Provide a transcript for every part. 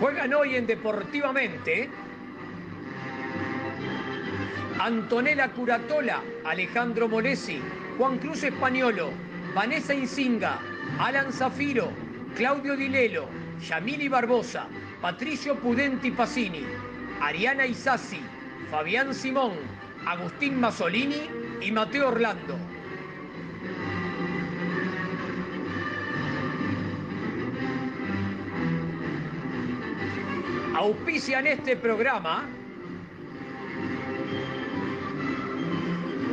Juegan hoy en Deportivamente Antonella Curatola, Alejandro Molesi, Juan Cruz Españolo, Vanessa Insinga, Alan Zafiro, Claudio Dilelo, Yamili Barbosa, Patricio Pudenti Pacini, Ariana Isasi, Fabián Simón, Agustín Masolini y Mateo Orlando. Auspician este programa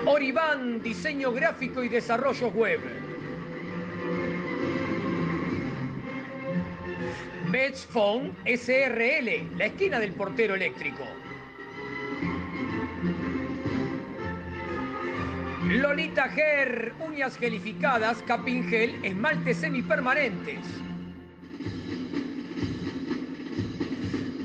Oribán, diseño gráfico y desarrollo web. Phone SRL, la esquina del portero eléctrico. Lolita Ger, uñas gelificadas, capingel, esmaltes semipermanentes.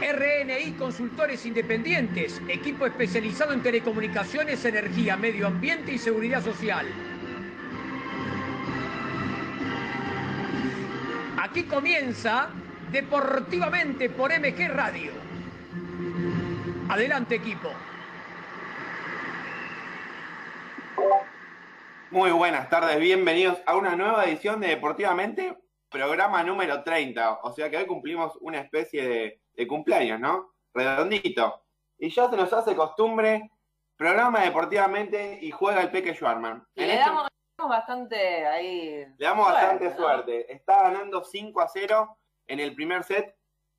RNI Consultores Independientes, equipo especializado en telecomunicaciones, energía, medio ambiente y seguridad social. Aquí comienza Deportivamente por MG Radio. Adelante equipo. Muy buenas tardes, bienvenidos a una nueva edición de Deportivamente, programa número 30. O sea que hoy cumplimos una especie de de cumpleaños, ¿no? Redondito. Y ya se nos hace costumbre, programa deportivamente y juega el Peque Schwarman. Y le, este damos, bastante ahí. Le damos bastante suerte. Está ganando 5 a 0 en el primer set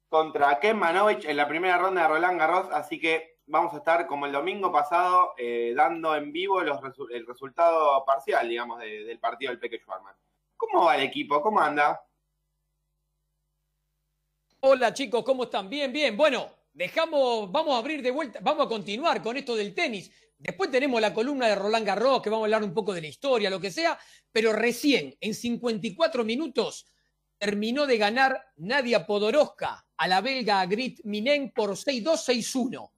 contra Ken Manovich en la primera ronda de Roland Garros, así que vamos a estar como el domingo pasado eh, dando en vivo los el resultado parcial, digamos, del partido del Peque Schwarman. ¿Cómo va el equipo? ¿Cómo anda? Hola chicos, ¿cómo están? Bien, bien. Bueno, dejamos, vamos a abrir de vuelta, vamos a continuar con esto del tenis. Después tenemos la columna de Roland Garros, que vamos a hablar un poco de la historia, lo que sea, pero recién, en 54 minutos, terminó de ganar Nadia Podoroska a la belga Grit Minen por 6-2-6-1.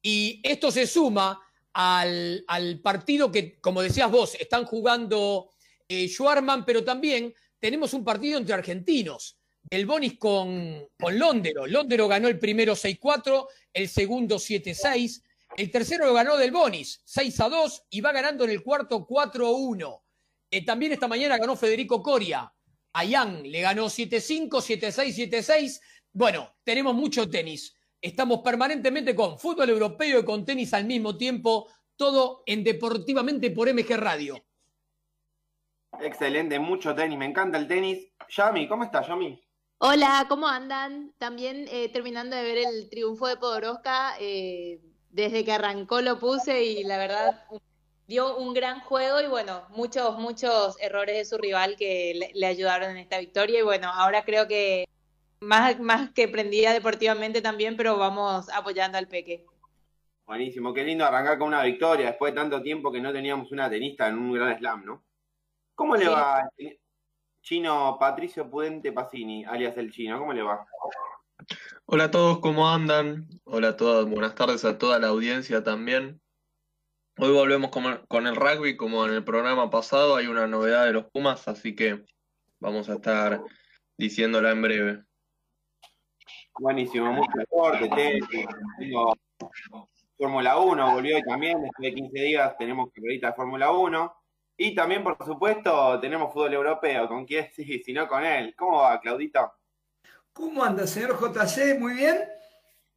Y esto se suma al, partido que, como decías vos, están jugando eh, Schwarman, pero también tenemos un partido entre argentinos el Bonis con, con Londero. Londero ganó el primero 6-4, el segundo 7-6. El tercero lo ganó del Bonis, 6 2, y va ganando en el cuarto 4-1. Eh, también esta mañana ganó Federico Coria. A Yang le ganó 7-5, 7-6, 7-6. Bueno, tenemos mucho tenis. Estamos permanentemente con fútbol europeo y con tenis al mismo tiempo, todo en Deportivamente por MG Radio. Excelente, mucho tenis, me encanta el tenis. Yami, ¿cómo estás, Yami? Hola, ¿cómo andan? También eh, terminando de ver el triunfo de Podoroska, eh, desde que arrancó lo puse y la verdad dio un gran juego y bueno, muchos, muchos errores de su rival que le, ayudaron en esta victoria y bueno, ahora creo que más, más que prendida deportivamente también, pero vamos apoyando al Peque. Buenísimo, qué lindo arrancar con una victoria después de tanto tiempo que no teníamos una tenista en un gran slam, ¿no? ¿Cómo le va Chino Patricio Pudente Pacini, alias el Chino, ¿cómo le va? Hola a todos, ¿cómo andan? Hola a todas, buenas tardes a toda la audiencia también. Hoy volvemos con el rugby como en el programa pasado, hay una novedad de los Pumas, así que vamos a estar diciéndola en breve. Buenísimo, mucho deporte, tengo Fórmula 1, volvió hoy también, después de 15 días tenemos carrerita de Fórmula 1. Y también, por supuesto, tenemos fútbol europeo. ¿Con quién? Sí, si no con él. ¿Cómo va, Claudito? ¿Cómo anda, señor JC? Muy bien.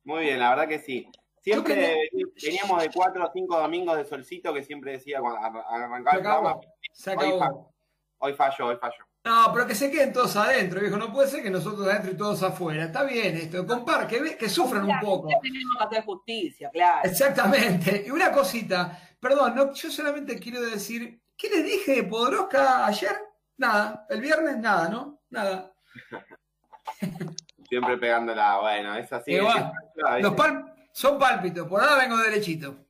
Muy bien, la verdad que sí. Siempre veníamos de cuatro o cinco domingos de solcito que siempre decía cuando ar- arrancaba el programa. Se Hoy, acabó. fa- hoy fallo, hoy fallo. No, pero que se queden todos adentro, viejo. No puede ser que nosotros adentro y todos afuera. Está bien esto. Compar, que, que sufran un poco. Tenemos que hacer justicia, claro. Exactamente. Y una cosita, perdón, no, yo solamente quiero decir, ¿qué les dije de Podoroska ayer? Nada. El viernes, nada, ¿no? Nada. Siempre pegándola, bueno, es así. Igual. es- Los pal son pálpitos, por ahora vengo derechito.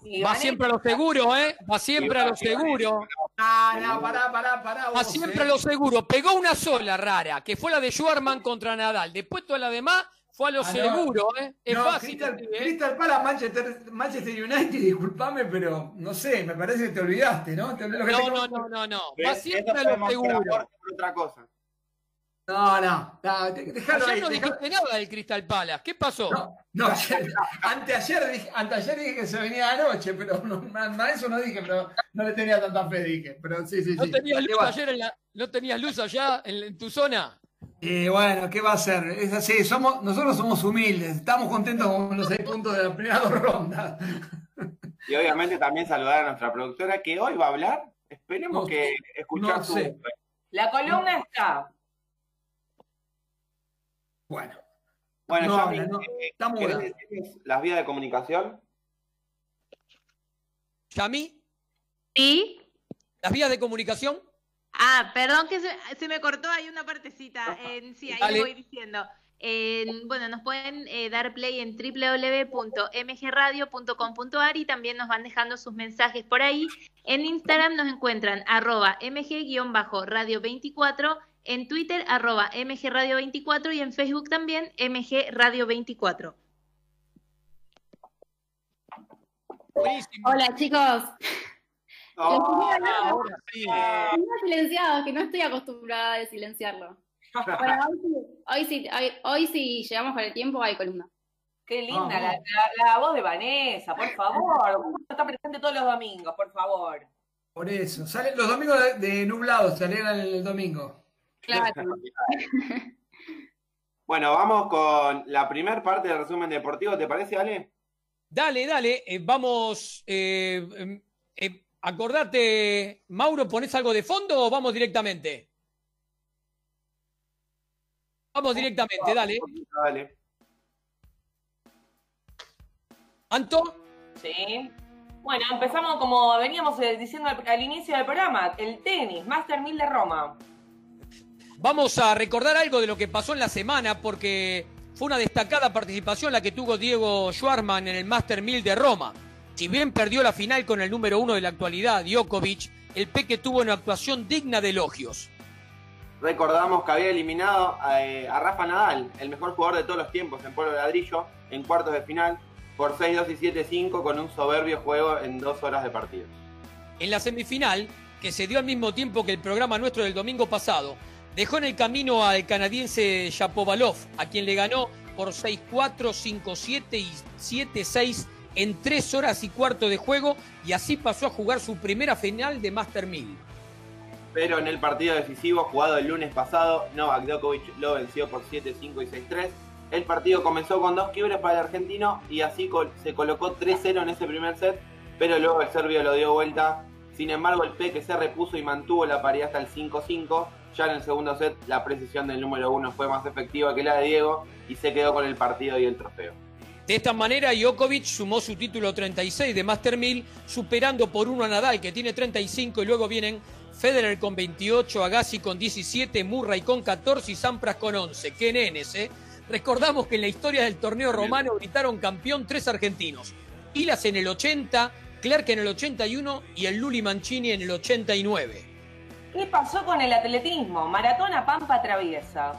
Sí, Va siempre a lo seguro, ¿eh? Va siempre a lo seguro. Ah, no, pará, pará, pará. Va siempre eh. a lo seguro. Pegó una sola rara, que fue la de Schwarman contra Nadal. Después todas las demás fue a lo Ah, no. seguro, ¿eh? Es No, fácil. Crystal, ¿eh? Crystal Palace, Manchester, Manchester United, disculpame, pero no sé, me parece que te olvidaste, ¿no? Te- lo que te- No, no, no, no, no. Va siempre a lo seguro. por otra cosa. No, no, no, de- dejalo Ayer ahí. no dejalo- dijiste nada del Crystal Palace. ¿Qué pasó? No, no, ayer- anteayer, dije, anteayer dije que se venía de noche, pero no, eso no dije, pero no le tenía tanta fe, dije. Pero sí, sí, ¿No sí. tenías luz Igual. ayer en la, ¿No tenías luz allá en, en tu zona? Y bueno, ¿qué va a ser? Es así, somos, nosotros somos humildes, estamos contentos con los seis puntos de la primera dos rondas. Y obviamente también saludar a nuestra productora que hoy va a hablar. Esperemos No, que escuchar no su. sé. La columna está. Bueno, Bueno, No Yami, habla, no, eh, está ¿querés muda. decirles las vías de comunicación? ¿Yami? ¿Sí? ¿Las vías de comunicación? Ah, perdón que se, se me cortó ahí una partecita. En- sí, ahí Dale. le voy diciendo. En- bueno, nos pueden eh, dar play en www.mgradio.com.ar y también nos van dejando sus mensajes por ahí. En Instagram nos encuentran arroba mg-radio24, en Twitter arroba mgradio24 y en Facebook también mgradio24. Buenísimo. Hola chicos, Oh, Ahora sí. tenía silenciado, que no estoy acostumbrada a silenciarlo. Bueno, hoy sí, hoy sí, hoy, hoy sí llegamos con el tiempo, hay columna. Qué linda Ah, la, la- la voz de Vanessa, por favor. Está presente todos los domingos, por favor. por eso. Sale, los domingos de, de nublados se alegran el domingo. Claro. Bueno, vamos con la primera parte del resumen deportivo, ¿te parece, Ale? Dale, dale. eh, vamos. eh, em, eh, acordate, Mauro, ¿pones algo de fondo o vamos directamente? Vamos directamente, dale. Dale. Anto, Sí. Bueno, empezamos como veníamos eh, diciendo al, al inicio del programa, el tenis, Master 1000 de Roma. vamos a recordar algo de lo que pasó en la semana porque fue una destacada participación la que tuvo Diego Schwarman en el Master 1000 de Roma. Si bien perdió la final con el número uno de la actualidad, Djokovic, el Peque tuvo una actuación digna de elogios. Recordamos que había eliminado eh, a Rafa Nadal, el mejor jugador de todos los tiempos en polvo de ladrillo, en cuartos de final, por 6-2 y 7-5 con un soberbio juego en dos horas de partido. En la semifinal, que se dio al mismo tiempo que el programa nuestro del domingo pasado, dejó en el camino al canadiense Shapovalov, a quien le ganó por 6-4, 5-7 y 7-6 en tres horas y cuarto de juego y así pasó a jugar su primera final de Master 1000. Pero en el partido decisivo jugado el lunes pasado, Novak Djokovic lo venció por 7-5 y 6-3. El partido comenzó con dos quiebres para el argentino y así se colocó 3-0 en ese primer set, pero luego el serbio lo dio vuelta. Sin embargo, el Peque se repuso y mantuvo la paridad hasta el 5-5. Ya en el segundo set, la precisión del número uno fue más efectiva que la de Diego y se quedó con el partido y el trofeo. De esta manera, Djokovic sumó su título 36 de Master 1000, superando por uno a Nadal, que tiene 35, y luego vienen Federer con 28, Agassi con 17, Murray con 14 y Sampras con 11. ¡Qué nenes, eh! Recordamos que en la historia del torneo romano gritaron campeón tres argentinos. Ilas en el 80, Clark en el 81 y el Luli Mancini en el 89. ¿Qué pasó con el atletismo? Maratona Pampa Traviesa.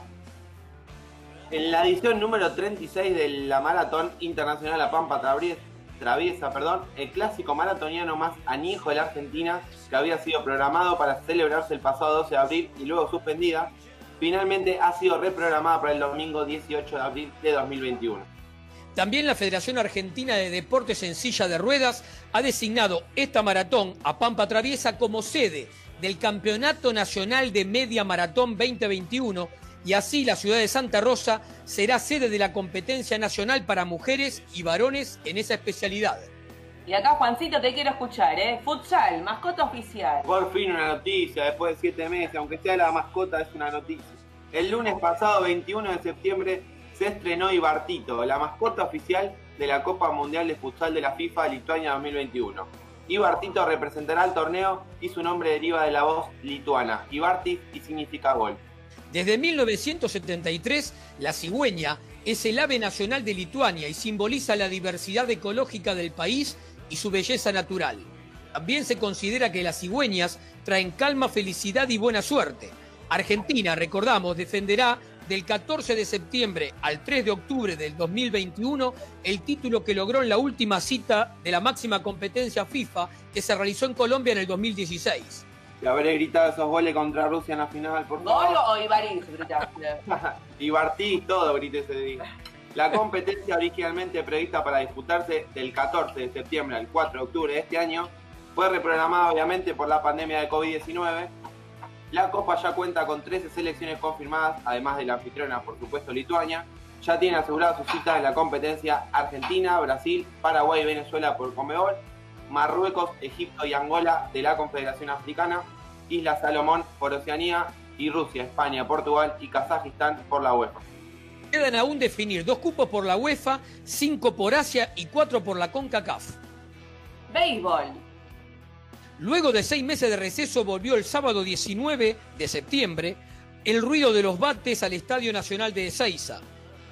En la edición número 36 de la Maratón Internacional La Pampa Travies- Traviesa, perdón, el clásico maratoniano más añejo de la Argentina, que había sido programado para celebrarse el pasado 12 de abril y luego suspendida, finalmente ha sido reprogramada para el domingo 18 de abril de 2021. También la Federación Argentina de Deportes en Silla de Ruedas ha designado esta maratón a Pampa Traviesa como sede del Campeonato Nacional de Media Maratón 2021, y así la ciudad de Santa Rosa será sede de la competencia nacional para mujeres y varones en esa especialidad. Y acá, Juancito, te quiero escuchar, ¿eh? Futsal, mascota oficial. Por fin una noticia, después de siete meses, aunque sea la mascota, es una noticia. El lunes pasado, 21 de septiembre, se estrenó Ibartito, la mascota oficial de la Copa Mundial de Futsal de la FIFA Lituania 2021. Ibartito representará el torneo y su nombre deriva de la voz lituana, Ibartis y significa gol. Desde 1973, la cigüeña es el ave nacional de Lituania y simboliza la diversidad ecológica del país y su belleza natural. También se considera que las cigüeñas traen calma, felicidad y buena suerte. Argentina, recordamos, defenderá del 14 de septiembre al 3 de octubre del 2021 el título que logró en la última cita de la máxima competencia FIFA que se realizó en Colombia en el 2016. Y habré gritado esos goles contra Rusia en la final, por favor. ¿Gol o Ibariz gritaste? todo grité ese día. La competencia originalmente prevista para disputarse del 14 de septiembre al 4 de octubre de este año fue reprogramada obviamente por la pandemia de COVID-19. La Copa ya cuenta con 13 selecciones confirmadas, además de la anfitriona, por supuesto, Lituania. Ya tiene asegurada su cita en la competencia Argentina, Brasil, Paraguay y Venezuela por Comebol Marruecos, Egipto y Angola de la Confederación Africana, Isla Salomón por Oceanía y Rusia, España, Portugal y Kazajistán por la UEFA. Quedan aún definir dos cupos por la UEFA, cinco por Asia y cuatro por la CONCACAF. Béisbol. Luego de seis meses de receso volvió el sábado 19 de septiembre el ruido de los bates al Estadio Nacional de Ezeiza.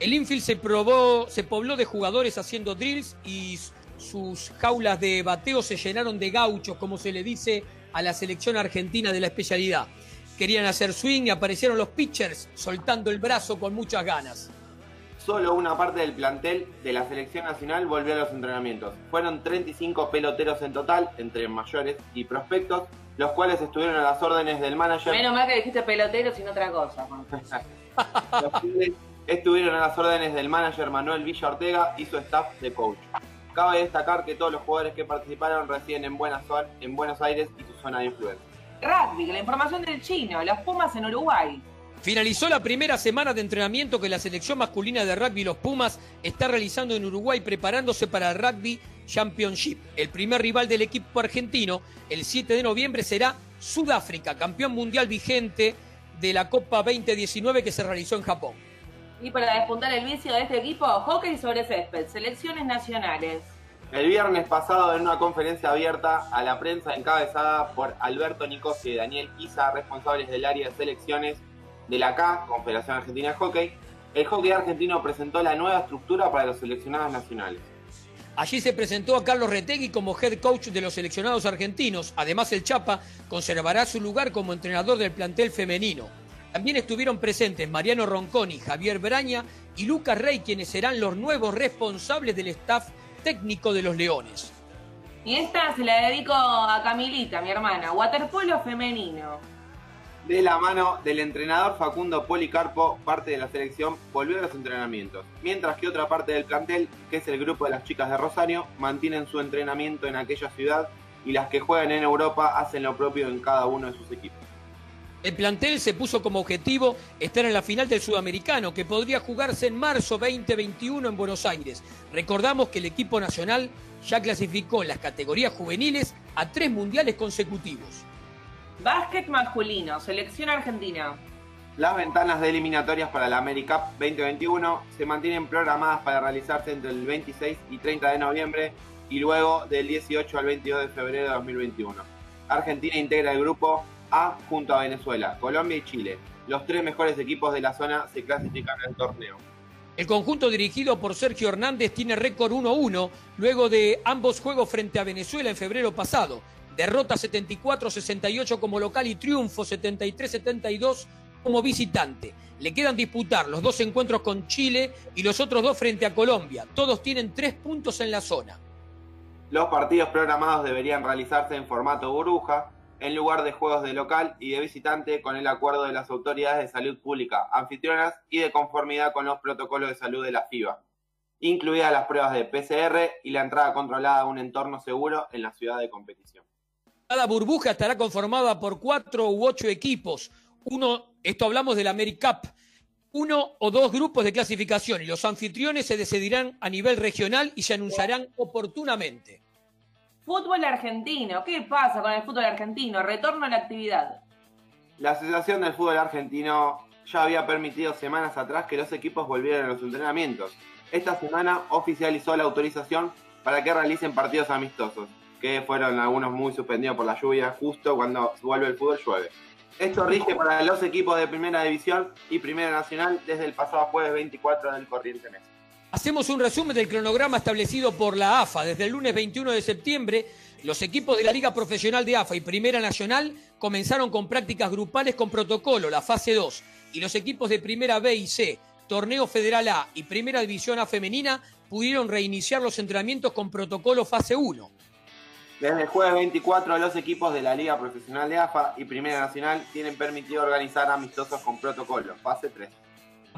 El infield se, probó, se pobló de jugadores haciendo drills y sus jaulas de bateo se llenaron de gauchos, como se le dice a la selección argentina de la especialidad. Querían hacer swing y aparecieron los pitchers soltando el brazo con muchas ganas. Solo una parte del plantel de la selección nacional volvió a los entrenamientos. Fueron 35 peloteros en total, entre mayores y prospectos, los cuales estuvieron a las órdenes del manager. Menos mal que dijiste peloteros y no otra cosa. los cuales estuvieron a las órdenes del manager Manuel Villa Ortega y su staff de coach. Cabe destacar que todos los jugadores que participaron residen en Buenos, en Buenos Aires y su zona de influencia. Rugby, la información del chino, los Pumas en Uruguay. Finalizó la primera semana de entrenamiento que la selección masculina de rugby Los Pumas está realizando en Uruguay preparándose para el Rugby Championship. El primer rival del equipo argentino el 7 de noviembre será Sudáfrica, campeón mundial vigente de la Copa 2019 que se realizó en Japón. Y para despuntar el vicio de este equipo, hockey sobre césped, selecciones nacionales. El viernes pasado, en una conferencia abierta a la prensa encabezada por Alberto Nicosi y Daniel Isa, responsables del área de selecciones de la CA, Confederación Argentina de Hockey, el hockey argentino presentó la nueva estructura para los seleccionados nacionales. Allí se presentó a Carlos Retegui como head coach de los seleccionados argentinos. Además, el Chapa conservará su lugar como entrenador del plantel femenino. También estuvieron presentes Mariano Ronconi, Javier Braña y Lucas Rey, quienes serán los nuevos responsables del staff técnico de los Leones. Y esta se la dedico a Camilita, mi hermana, waterpolo femenino. De la mano del entrenador Facundo Policarpo, parte de la selección volvió a los entrenamientos, mientras que otra parte del plantel, que es el grupo de las chicas de Rosario, mantienen su entrenamiento en aquella ciudad y las que juegan en Europa hacen lo propio en cada uno de sus equipos. El plantel se puso como objetivo estar en la final del Sudamericano, que podría jugarse en marzo 2021 en Buenos Aires. Recordamos que el equipo nacional ya clasificó en las categorías juveniles a tres mundiales consecutivos. Básquet masculino, selección argentina. Las ventanas de eliminatorias para la AmeriCup 2021 se mantienen programadas para realizarse entre el 26 y 30 de noviembre y luego del 18 al 22 de febrero de 2021. Argentina integra el grupo a junto a Venezuela, Colombia y Chile. Los tres mejores equipos de la zona se clasifican al torneo. El conjunto dirigido por Sergio Hernández tiene récord 1-1 luego de ambos juegos frente a Venezuela en febrero pasado. Derrota 74-68 como local y triunfo 73-72 como visitante. Le quedan disputar los dos encuentros con Chile y los otros dos frente a Colombia. Todos tienen tres puntos en la zona. Los partidos programados deberían realizarse en formato burbuja, en lugar de juegos de local y de visitante con el acuerdo de las autoridades de salud pública anfitrionas y de conformidad con los protocolos de salud de la FIBA, incluidas las pruebas de PCR y la entrada controlada a un entorno seguro en la ciudad de competición. Cada burbuja estará conformada por cuatro u ocho equipos. Uno, esto hablamos del AmeriCup, uno o dos grupos de clasificación y los anfitriones se decidirán a nivel regional y se anunciarán oportunamente. Fútbol argentino, ¿qué pasa con el fútbol argentino? Retorno a la actividad. La Asociación del Fútbol Argentino ya había permitido semanas atrás que los equipos volvieran a los entrenamientos. Esta semana oficializó la autorización para que realicen partidos amistosos, que fueron algunos muy suspendidos por la lluvia, justo cuando vuelve el fútbol llueve. Esto rige para los equipos de Primera División y Primera Nacional desde el pasado jueves 24 del corriente mes. Hacemos un resumen del cronograma establecido por la AFA. Desde el lunes 21 de septiembre, los equipos de la Liga Profesional de AFA y Primera Nacional comenzaron con prácticas grupales con protocolo, la fase 2, y los equipos de Primera B y C, Torneo Federal A y Primera División A Femenina pudieron reiniciar los entrenamientos con protocolo fase 1. Desde el jueves 24, los equipos de la Liga Profesional de AFA y Primera Nacional tienen permitido organizar amistosos con protocolo, fase 3.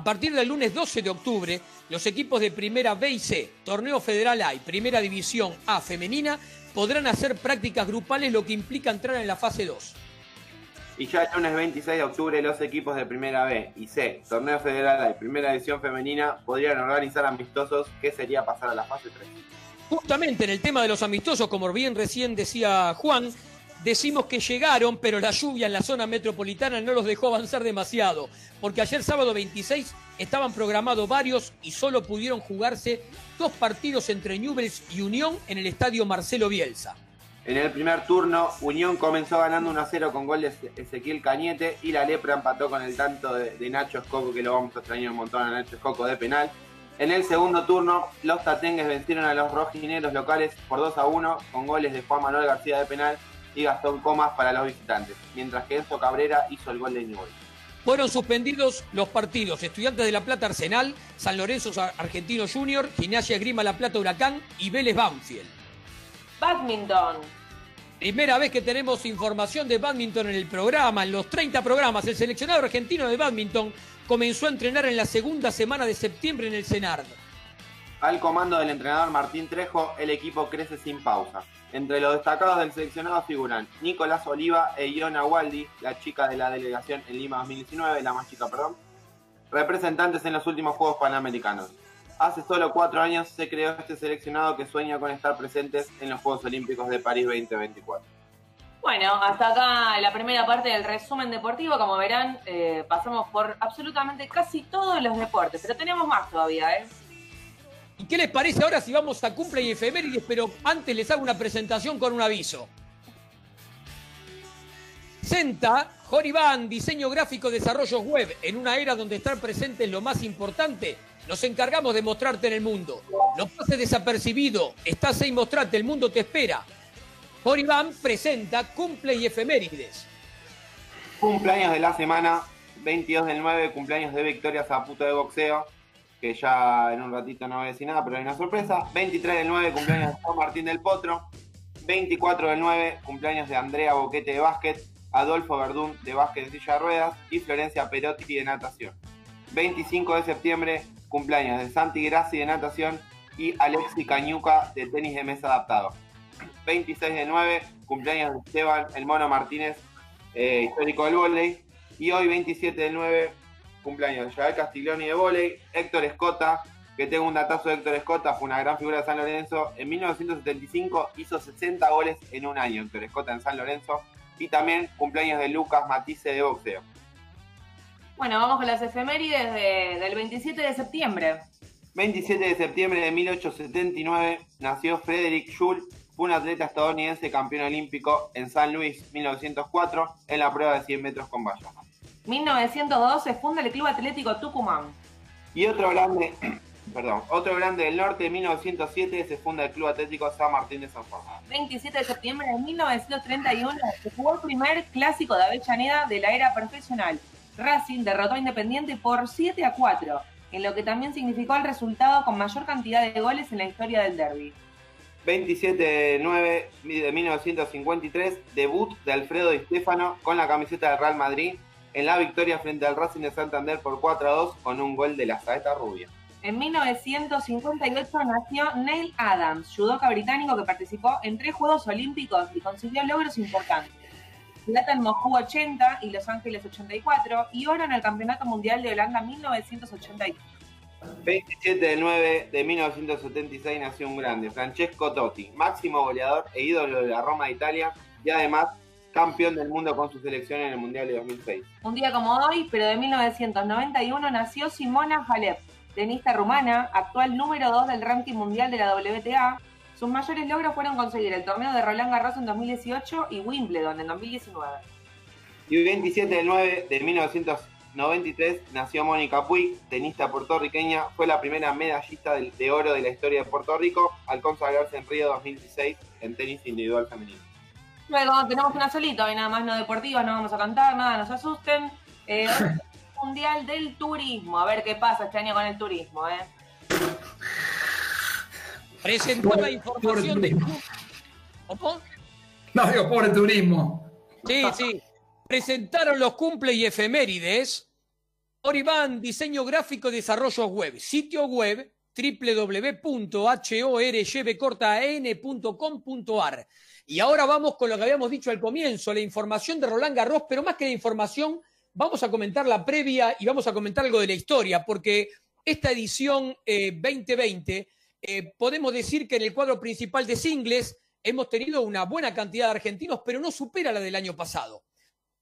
A partir del lunes 12 de octubre, los equipos de Primera B y C, Torneo Federal A y Primera División A Femenina podrán hacer prácticas grupales, lo que implica entrar en la fase 2. Y ya el lunes 26 de octubre, los equipos de Primera B y C, Torneo Federal A y Primera División Femenina podrían organizar amistosos, que sería pasar a la fase 3. Justamente en el tema de los amistosos, como bien recién decía Juan, decimos que llegaron, pero la lluvia en la zona metropolitana no los dejó avanzar demasiado, porque ayer sábado 26 estaban programados varios y solo pudieron jugarse dos partidos entre Newell's y Unión en el estadio Marcelo Bielsa. En el primer turno, Unión comenzó ganando 1 a 0 con gol de Ezequiel Cañete y la Lepra empató con el tanto de, de Nacho Escoco, que lo vamos a extrañar un montón a Nacho Escoco de penal. En el segundo turno, los tatengues vencieron a los rojineros locales por 2 a 1 con goles de Juan Manuel García de penal y Gastón Comas para los visitantes, mientras que Enzo Cabrera hizo el gol de Newell. Fueron suspendidos los partidos Estudiantes de La Plata Arsenal, San Lorenzo Argentino Junior, Gimnasia Grima La Plata Huracán y Vélez Banfield. Badminton. Primera vez que tenemos información de badminton en el programa, en los 30 programas, el seleccionado argentino de badminton comenzó a entrenar en la segunda semana de septiembre en el Senard. Al comando del entrenador Martín Trejo, el equipo crece sin pausa. Entre los destacados del seleccionado figuran Nicolás Oliva e Iona Waldi, la chica de la delegación en Lima 2019, la más chica, perdón, representantes en los últimos Juegos Panamericanos. Hace solo cuatro años se creó este seleccionado que sueña con estar presentes en los Juegos Olímpicos de París 2024. Bueno, hasta acá la primera parte del resumen deportivo. Como verán, eh, pasamos por absolutamente casi todos los deportes, pero tenemos más todavía, ¿eh? ¿Y qué les parece ahora si vamos a cumple y efemérides? Pero antes les hago una presentación con un aviso. Senta, Joribán, diseño gráfico, desarrollos web. En una era donde estar presente es lo más importante, nos encargamos de mostrarte en el mundo. No pases desapercibido. Estás ahí, mostrarte, el mundo te espera. Joribán presenta cumple y efemérides. Cumpleaños de la semana, 22 del 9, cumpleaños de Victoria Zaputo de boxeo, que ya en un ratito no voy a decir nada, pero hay una sorpresa. 23 del 9, cumpleaños de Juan Martín del Potro. 24 del 9, cumpleaños de Andrea Boquete de básquet, Adolfo Verdún de básquet de silla de ruedas y Florencia Perotti de natación. 25 de septiembre, cumpleaños de Santi Grassi de natación y Alexi Cañuca de tenis de mesa adaptado. 26 de 9, cumpleaños de Esteban El Mono Martínez, eh, histórico del volei. Y hoy, 27 del 9, cumpleaños de Javier Castiglioni de volei, Héctor Escota, que tengo un datazo de Héctor Escota, fue una gran figura de San Lorenzo. En 1975 hizo 60 goles en un año Héctor Escota en San Lorenzo. Y también cumpleaños de Lucas Matisse de boxeo. Bueno, vamos con las efemérides de- del 27 de septiembre. 27 de septiembre de 1879 nació Frederick Jules, fue un atleta estadounidense campeón olímpico en San Luis 1904 en la prueba de 100 metros con valla. 1902 se funda el Club Atlético Tucumán. Y otro grande, perdón, otro grande del norte de 1907 se funda el Club Atlético San Martín de San Juan. 27 de septiembre de 1931 se jugó el primer clásico de Avellaneda de la era profesional. Racing derrotó a Independiente por 7 a 4, en lo que también significó el resultado con mayor cantidad de goles en la historia del derby. 27 de 9 de 1953, debut de Alfredo Di Stefano con la camiseta del Real Madrid en la victoria frente al Racing de Santander por 4 a 2 con un gol de la saeta rubia. En 1958 nació Neil Adams, judoka británico que participó en tres Juegos Olímpicos y consiguió logros importantes. plata en Moscú 80 y Los Ángeles 84 y oro en el Campeonato Mundial de Holanda 1981. 27 del 9 de 1976 nació un grande, Francesco Totti, máximo goleador e ídolo de la Roma de Italia y además campeón del mundo con su selección en el Mundial de 2006. Un día como hoy, pero de 1991, nació Simona Halep, tenista rumana, actual número 2 del ranking mundial de la WTA. Sus mayores logros fueron conseguir el torneo de Roland Garros en 2018 y Wimbledon en 2019. Y el 27 del 9 de 1993 nació Mónica Puig, tenista puertorriqueña. Fue la primera medallista de oro de la historia de Puerto Rico al consagrarse en Río 2016 en tenis individual femenino. Luego tenemos una solita, y nada más no deportiva, no vamos a cantar, nada, no se asusten. Eh, mundial del Turismo, a ver qué pasa este año con el turismo, ¿eh? Presentó la información de... ¿Cómo? No, digo, pobre turismo. Sí, sí. Presentaron los cumple y efemérides. Oribán, diseño gráfico, desarrollo web. Sitio web www.horyvcortan.com.ar y ahora vamos con lo que habíamos dicho al comienzo, la información de Roland Garros, pero más que la información, vamos a comentar la previa y vamos a comentar algo de la historia, porque esta edición 2020, eh, eh, podemos decir que en el cuadro principal de singles hemos tenido una buena cantidad de argentinos, pero no supera la del año pasado.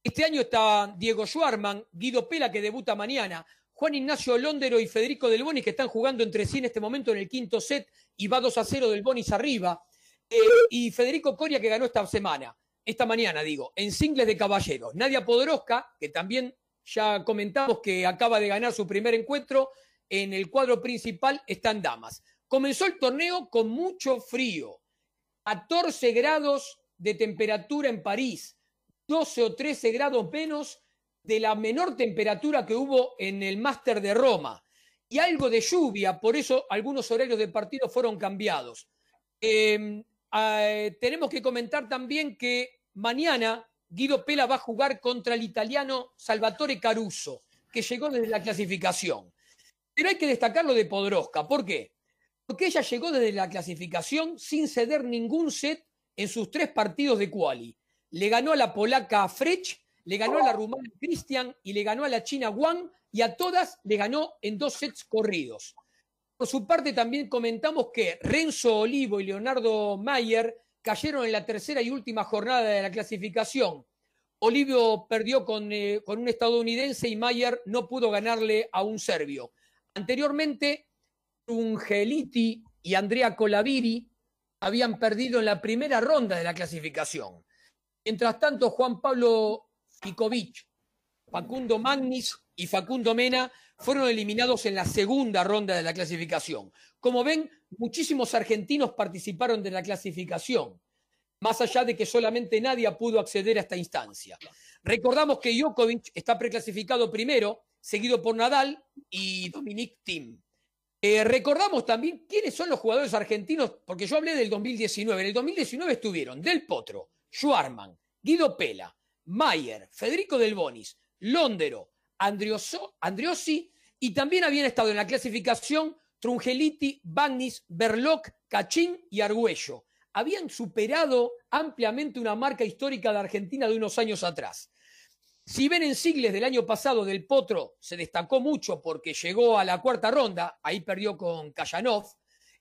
Este año está Diego Schwarman, Guido Pela, que debuta mañana, Juan Ignacio Londero y Federico Del Bonis, que están jugando entre sí en este momento en el quinto set y va 2 a 0 Del Bonis arriba. Y Federico Coria que ganó esta semana, esta mañana digo, en singles de caballeros. Nadia Podoroska, que también ya comentamos que acaba de ganar su primer encuentro, en el cuadro principal están damas. Comenzó el torneo con mucho frío, 14 grados de temperatura en París, 12 o 13 grados menos de la menor temperatura que hubo en el Máster de Roma y algo de lluvia, por eso algunos horarios de partido fueron cambiados. Eh, eh, tenemos que comentar también que mañana Guido Pela va a jugar contra el italiano Salvatore Caruso, que llegó desde la clasificación. Pero hay que destacar lo de Podroska. ¿Por qué? Porque ella llegó desde la clasificación sin ceder ningún set en sus tres partidos de quali. Le ganó a la polaca Frech, le ganó a la rumana Christian y le ganó a la china Wang y a todas le ganó en dos sets corridos. Por su parte, también comentamos que Renzo Olivo y Leonardo Mayer cayeron en la tercera y última jornada de la clasificación. Olivo perdió con, eh, con un estadounidense y Mayer no pudo ganarle a un serbio. Anteriormente, Ungeliti y Andrea Colaviri habían perdido en la primera ronda de la clasificación. Mientras tanto, Juan Pablo Pikovic, Facundo Magnis y Facundo Mena fueron eliminados en la segunda ronda de la clasificación. Como ven, muchísimos argentinos participaron de la clasificación, más allá de que solamente nadie pudo acceder a esta instancia. Recordamos que Djokovic está preclasificado primero, seguido por Nadal y Dominic Thiem. Eh, recordamos también quiénes son los jugadores argentinos, porque yo hablé del 2019. En el 2019 estuvieron Del Potro, Schwarman, Guido Pela, Mayer, Federico Del Bonis, Londero, Andriosi y también habían estado en la clasificación Trungeliti, Bagnis, Berloc, Cachín y Argüello. Habían superado ampliamente una marca histórica de Argentina de unos años atrás. Si ven en sigles del año pasado del Potro se destacó mucho porque llegó a la cuarta ronda, ahí perdió con Kayanov,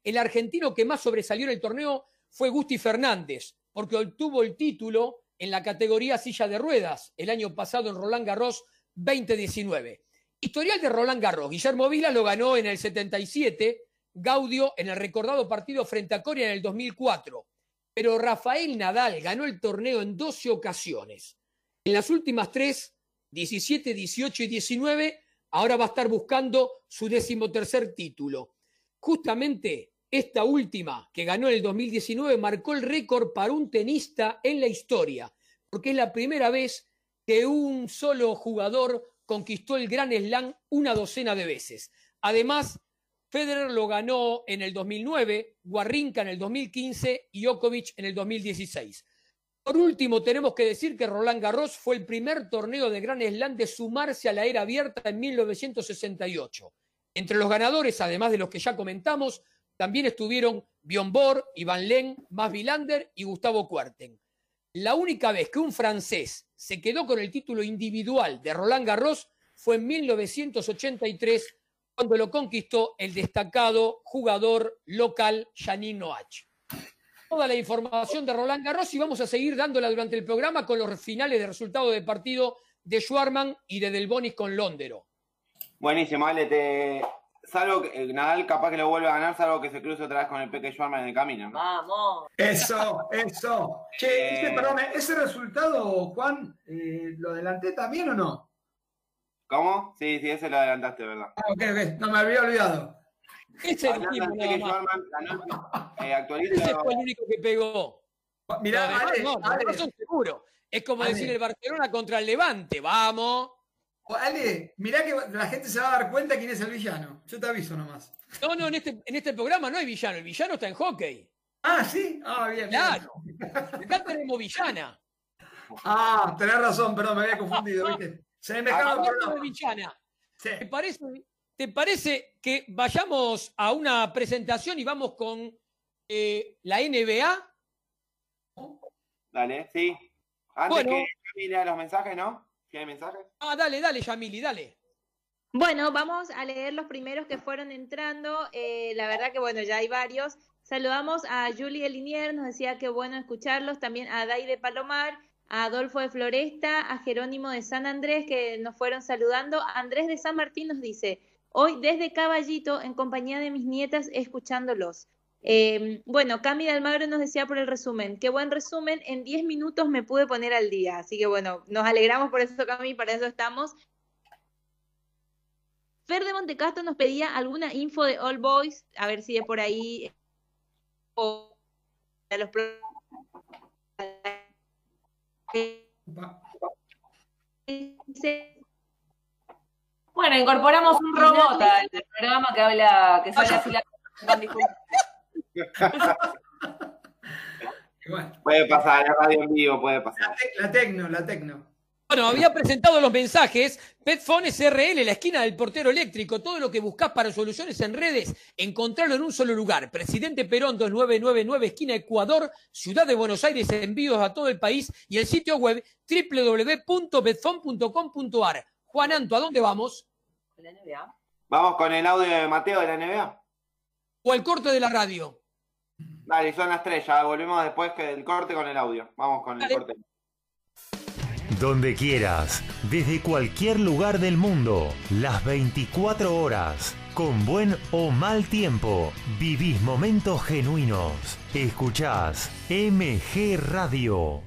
el argentino que más sobresalió en el torneo fue Gusti Fernández, porque obtuvo el título en la categoría silla de ruedas el año pasado en Roland Garros 2019. Historial de Roland Garros. Guillermo Vila lo ganó en el 77, Gaudio en el recordado partido frente a Corea en el 2004. Pero Rafael Nadal ganó el torneo en 12 ocasiones. En las últimas tres, 17, 18 y 19, ahora va a estar buscando su decimotercer título. Justamente esta última, que ganó en el 2019, marcó el récord para un tenista en la historia, porque es la primera vez que un solo jugador conquistó el Gran Slam una docena de veces. Además, Federer lo ganó en el 2009, Warrinka en el 2015 y Djokovic en el 2016. Por último, tenemos que decir que Roland Garros fue el primer torneo de Gran Slam de sumarse a la era abierta en 1968. Entre los ganadores, además de los que ya comentamos, también estuvieron Bjorn Borg, Ivan Len, Mas Vilander y Gustavo Kuerten. la única vez que un francés se quedó con el título individual de Roland Garros fue en 1983, cuando lo conquistó el destacado jugador local Janine Noach. Toda la información de Roland Garros y vamos a seguir dándola durante el programa con los finales de resultado de partido de Schwarman y de Del Bonis con Londero. Buenísimo, Ale, te... Salvo que eh, Nadal capaz que lo vuelva a ganar, salvo que se cruce otra vez con el Peque Schwarman en el camino. Vamos. Eso, eso. Che, ese, perdón, ese resultado, Juan, eh, ¿lo adelanté también o no? ¿Cómo? Sí, sí, ese lo adelantaste, ¿verdad? Ah, ok, ok, no me había olvidado. Ese el Peque Schwarman, ganó, eh, actualiza- Ese fue el único que pegó. Mirá, demás Ale, no, Ale, demás son seguros. Es como Ale. decir el Barcelona contra el Levante. Vamos. Ale, mirá que la gente se va a dar cuenta quién es el villano. Yo te aviso nomás. No, no, en este, en este programa no hay villano. El villano está en hockey. Ah, ¿sí? Ah, bien, bien. Claro. Acá tenemos villana. Ah, tenés razón, perdón, me había confundido, ¿viste? Se me mezclaba el villana. Sí. ¿Te parece, ¿Te parece que vayamos a una presentación y vamos con eh, la NBA? Dale, sí. Antes Bueno. que lea los mensajes, ¿no? ¿Si hay mensajes? Ah, dale, dale, Yamili, dale. Bueno, vamos a leer los primeros que fueron entrando. Eh, la verdad que, bueno, ya hay varios. Saludamos a Julie Linier, nos decía que bueno escucharlos. También a Dai de Palomar, a Adolfo de Floresta, a Jerónimo de San Andrés, que nos fueron saludando. Andrés de San Martín nos dice, hoy desde Caballito, en compañía de mis nietas, escuchándolos. Eh, bueno, Cami de Almagro nos decía por el resumen, qué buen resumen, en 10 minutos me pude poner al día. Así que bueno, nos alegramos por eso, Cami, para eso estamos. Fer de Montecastro nos pedía alguna info de All Boys, a ver si es por ahí. O de los Bueno, incorporamos un robot al programa que habla, que sale así la con disculpas. Bueno, Puede pasar, la radio en vivo puede pasar. la tecno, la tecno. Bueno, había presentado los mensajes. Petphone SRL, la esquina del portero eléctrico. Todo lo que buscás para soluciones en redes, encontrarlo en un solo lugar. Presidente Perón 2999, esquina Ecuador, Ciudad de Buenos Aires, envíos a todo el país y el sitio web www.betfone.com.ar. Juan Anto, ¿a dónde vamos? La NBA. Vamos con el audio de Mateo de la NBA. O al corte de la radio. Dale, son las tres, ya volvemos después que del corte con el audio. Vamos con el corte. Donde quieras, desde cualquier lugar del mundo, las 24 horas, con buen o mal tiempo, vivís momentos genuinos. Escuchás MG Radio.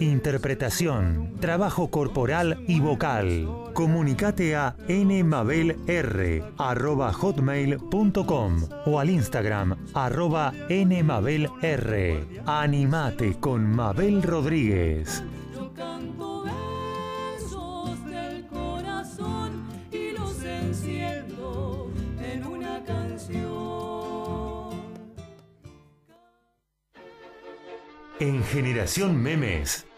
interpretación, trabajo corporal y vocal. Comunicate a nmabelr@hotmail.com o al Instagram arroba nmabelr. Animate con Mabel Rodríguez. Yo canto versos del corazón y los enciendo en una canción. En Generación Memes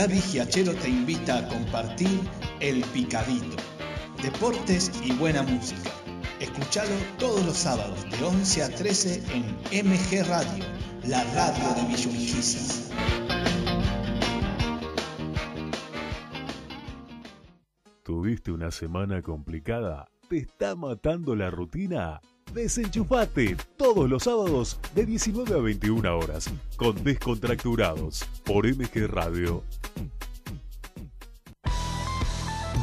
Gaby te invita a compartir El Picadito. Deportes y buena música. Escuchalo todos los sábados de 11 a 13 en MG Radio, la radio de Villurquiza. ¿Tuviste una semana complicada? ¿Te está matando la rutina? Desenchufate todos los sábados de 19 a 21 horas con Descontracturados por MG Radio.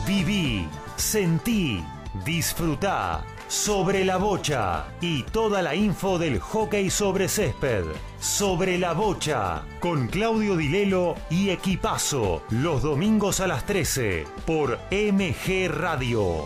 Viví, sentí, disfrutá sobre la bocha y toda la info del hockey sobre césped. Sobre la bocha con Claudio Dilelo y Equipazo los domingos a las 13 por MG Radio.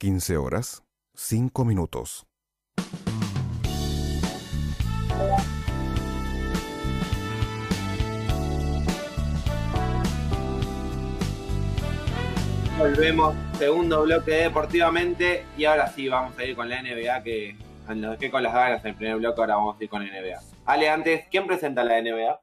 Quince horas, cinco minutos. Volvemos, segundo bloque de deportivamente y ahora sí vamos a ir con la NBA que nos dejé con las ganas en el primer bloque, ahora vamos a ir con la NBA. Ale, antes, ¿quién presenta la NBA?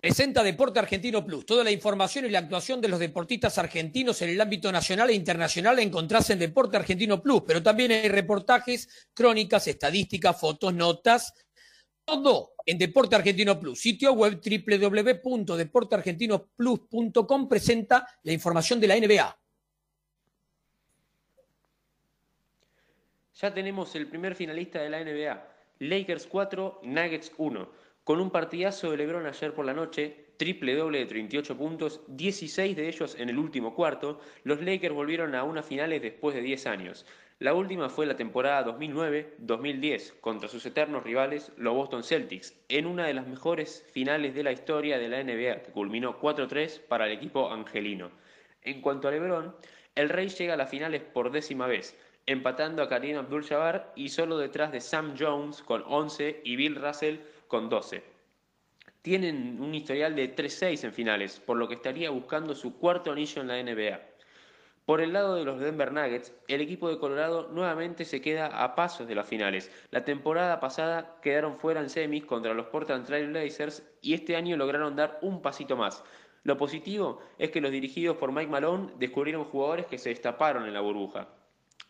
Presenta Deporte Argentino Plus. Toda la información y la actuación de los deportistas argentinos en el ámbito nacional e internacional la encontrás en Deporte Argentino Plus, pero también hay reportajes, crónicas, estadísticas, fotos, notas, todo en Deporte Argentino Plus. Sitio web www.deporteargentinoplus.com presenta la información de la NBA. Ya tenemos el primer finalista de la NBA, Lakers 4, Nuggets 1, con un partidazo de LeBron ayer por la noche, triple doble de 38 puntos, 16 de ellos en el último cuarto, los Lakers volvieron a unas finales después de 10 años. La última fue la temporada 2009-2010 contra sus eternos rivales, los Boston Celtics, en una de las mejores finales de la historia de la NBA, que culminó 4-3 para el equipo angelino. En cuanto a LeBron, el Rey llega a las finales por décima vez, empatando a Karim Abdul-Jabbar y solo detrás de Sam Jones con 11 y Bill Russell con 12. Tienen un historial de 3-6 en finales, por lo que estaría buscando su cuarto anillo en la NBA. Por el lado de los Denver Nuggets, el equipo de Colorado nuevamente se queda a pasos de las finales. La temporada pasada quedaron fuera en semis contra los Portland Trail Blazers y este año lograron dar un pasito más. Lo positivo es que los dirigidos por Mike Malone descubrieron jugadores que se destaparon en la burbuja.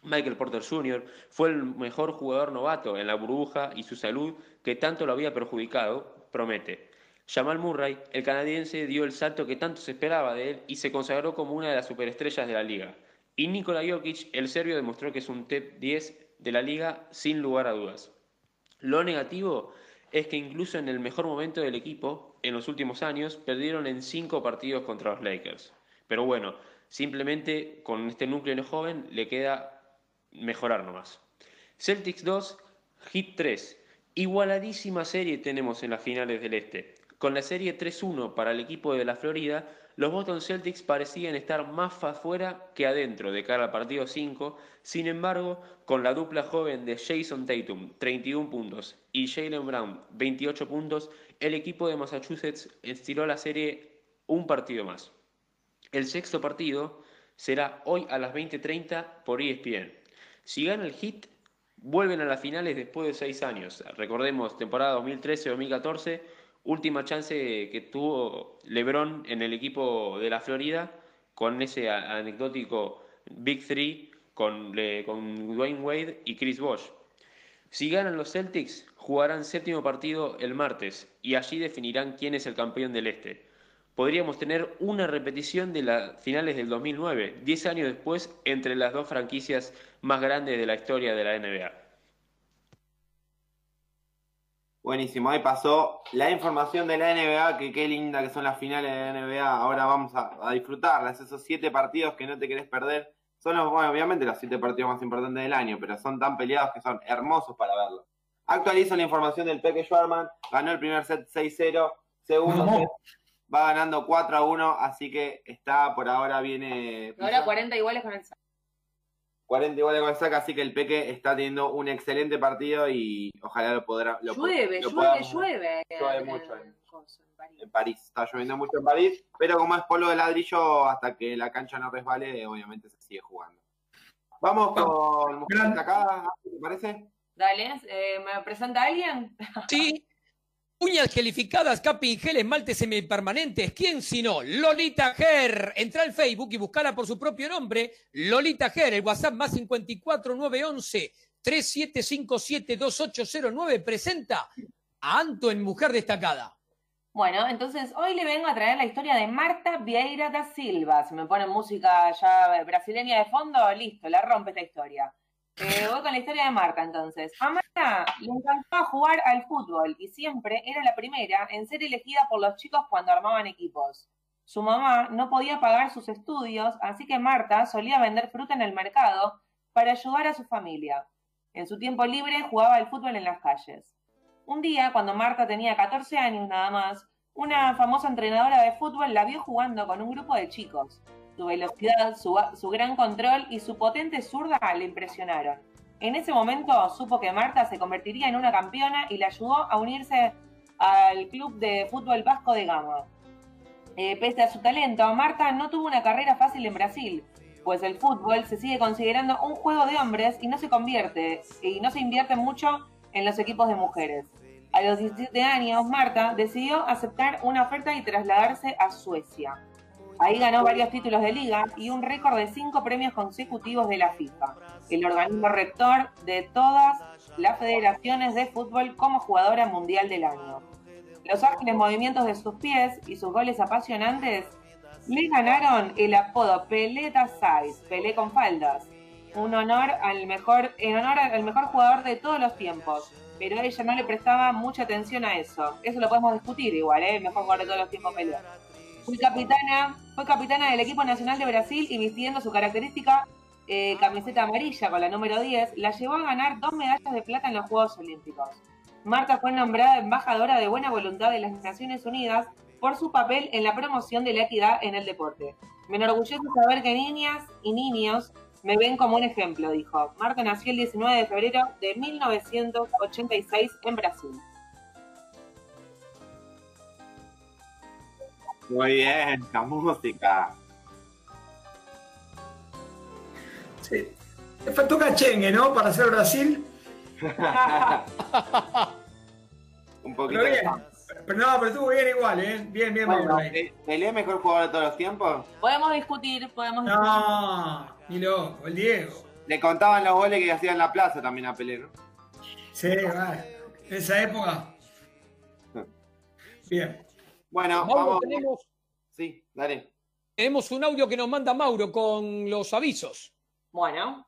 Michael Porter Jr. fue el mejor jugador novato en la burbuja y su salud, que tanto lo había perjudicado, promete. Jamal Murray, el canadiense, dio el salto que tanto se esperaba de él y se consagró como una de las superestrellas de la liga. Y Nikola Jokic, el serbio, demostró que es un top 10 de la liga sin lugar a dudas. Lo negativo es que incluso en el mejor momento del equipo, en los últimos años, perdieron en cinco partidos contra los Lakers. Pero bueno, simplemente con este núcleo joven le queda mejorar nomás. Celtics 2, Hit 3. Igualadísima serie tenemos en las finales del Este. Con la serie 3-1 para el equipo de la Florida, los Boston Celtics parecían estar más afuera que adentro de cara al partido 5. Sin embargo, con la dupla joven de Jason Tatum, 31 puntos, y Jalen Brown, 28 puntos, el equipo de Massachusetts estiró la serie un partido más. El sexto partido será hoy a las 20:30 por ESPN. Si gana el Heat, vuelven a las finales después de seis años. Recordemos, temporada 2013-2014 última chance que tuvo LeBron en el equipo de la Florida con ese anecdótico Big Three con, con Dwayne Wade y Chris Bosh. Si ganan los Celtics, jugarán séptimo partido el martes y allí definirán quién es el campeón del Este. Podríamos tener una repetición de las finales del 2009, 10 años después, entre las dos franquicias más grandes de la historia de la NBA. Buenísimo, ahí pasó la información de la NBA, que qué linda que son las finales de la NBA. Ahora vamos a, disfrutarlas, esos siete partidos que no te querés perder. Son los, bueno, obviamente los siete partidos más importantes del año, pero son tan peleados que son hermosos para verlos. Actualizo la información del Peque Schwarman, ganó el primer set 6-0, segundo set va ganando 4 1, así que está por ahora viene. Ahora 40 iguales con el 40 iguales con el saca, así que el Peque está teniendo un excelente partido y ojalá lo podrá. Lo, llueve, llueve, llueve. Llueve mucho en, en, París. Está lloviendo mucho en París, pero como es polvo de ladrillo, hasta que la cancha no resbale, obviamente se sigue jugando. Vamos con Mujer acá, ¿te parece? Dale, eh, ¿me presenta alguien? Sí, Uñas gelificadas, capi gel, esmalte semipermanentes. ¿Quién si no? Lolita Ger. Entra al Facebook y buscala por su propio nombre. Lolita Ger, el WhatsApp más 54 911 3757 2809 presenta a Anto en Mujer Destacada. Bueno, entonces hoy le vengo a traer la historia de Marta Vieira da Silva. Si me ponen música ya brasileña de fondo, listo, la rompe esta historia. Eh, voy con la historia de Marta entonces. A Marta le encantaba jugar al fútbol y siempre era la primera en ser elegida por los chicos cuando armaban equipos. Su mamá no podía pagar sus estudios, así que Marta solía vender fruta en el mercado para ayudar a su familia. En su tiempo libre jugaba al fútbol en las calles. Un día, cuando Marta tenía 14 años nada más, una famosa entrenadora de fútbol la vio jugando con un grupo de chicos. Su velocidad, su, gran control y su potente zurda le impresionaron. En ese momento supo que Marta se convertiría en una campeona y le ayudó a unirse al club de fútbol vasco de Gama. Eh, pese a su talento, Marta no tuvo una carrera fácil en Brasil, pues el fútbol se sigue considerando un juego de hombres y no se convierte y no se invierte mucho en los equipos de mujeres. A los 17 años, Marta decidió aceptar una oferta y trasladarse a Suecia. Ahí ganó varios títulos de liga y un récord de cinco premios consecutivos de la FIFA, el organismo rector de todas las federaciones de fútbol como jugadora mundial del año. Los ágiles movimientos de sus pies y sus goles apasionantes le ganaron el apodo Peleta Size, Pelé con faldas, un honor al mejor, en honor al mejor jugador de todos los tiempos. Pero ella no le prestaba mucha atención a eso. Eso lo podemos discutir igual, ¿eh? Mejor jugador de todos los tiempos, Pelé. Fue capitana, del equipo nacional de Brasil y vistiendo su característica eh, camiseta amarilla con la número 10, la llevó a ganar dos medallas de plata en los Juegos Olímpicos. Marta fue nombrada embajadora de buena voluntad de las Naciones Unidas por su papel en la promoción de la equidad en el deporte. Me enorgullece saber que niñas y niños me ven como un ejemplo, dijo. Marta nació el 19 de febrero de 1986 en Brasil. Muy bien, la música. Sí. Toca chengue, ¿no? Para hacer Brasil. Un poquito. Pero, bien. pero no, pero estuvo bien igual, ¿eh? Bien, bien, bueno, ¿Pelé mejor jugador de todos los tiempos? Podemos discutir, podemos discutir. No, ni loco, el Diego. Le contaban los goles que hacía en la plaza también a Pelé, ¿no? Sí, vale. En esa época. Bien. Bueno, vamos. Tenemos, sí, dale. Tenemos un audio que nos manda Mauro con los avisos. Bueno.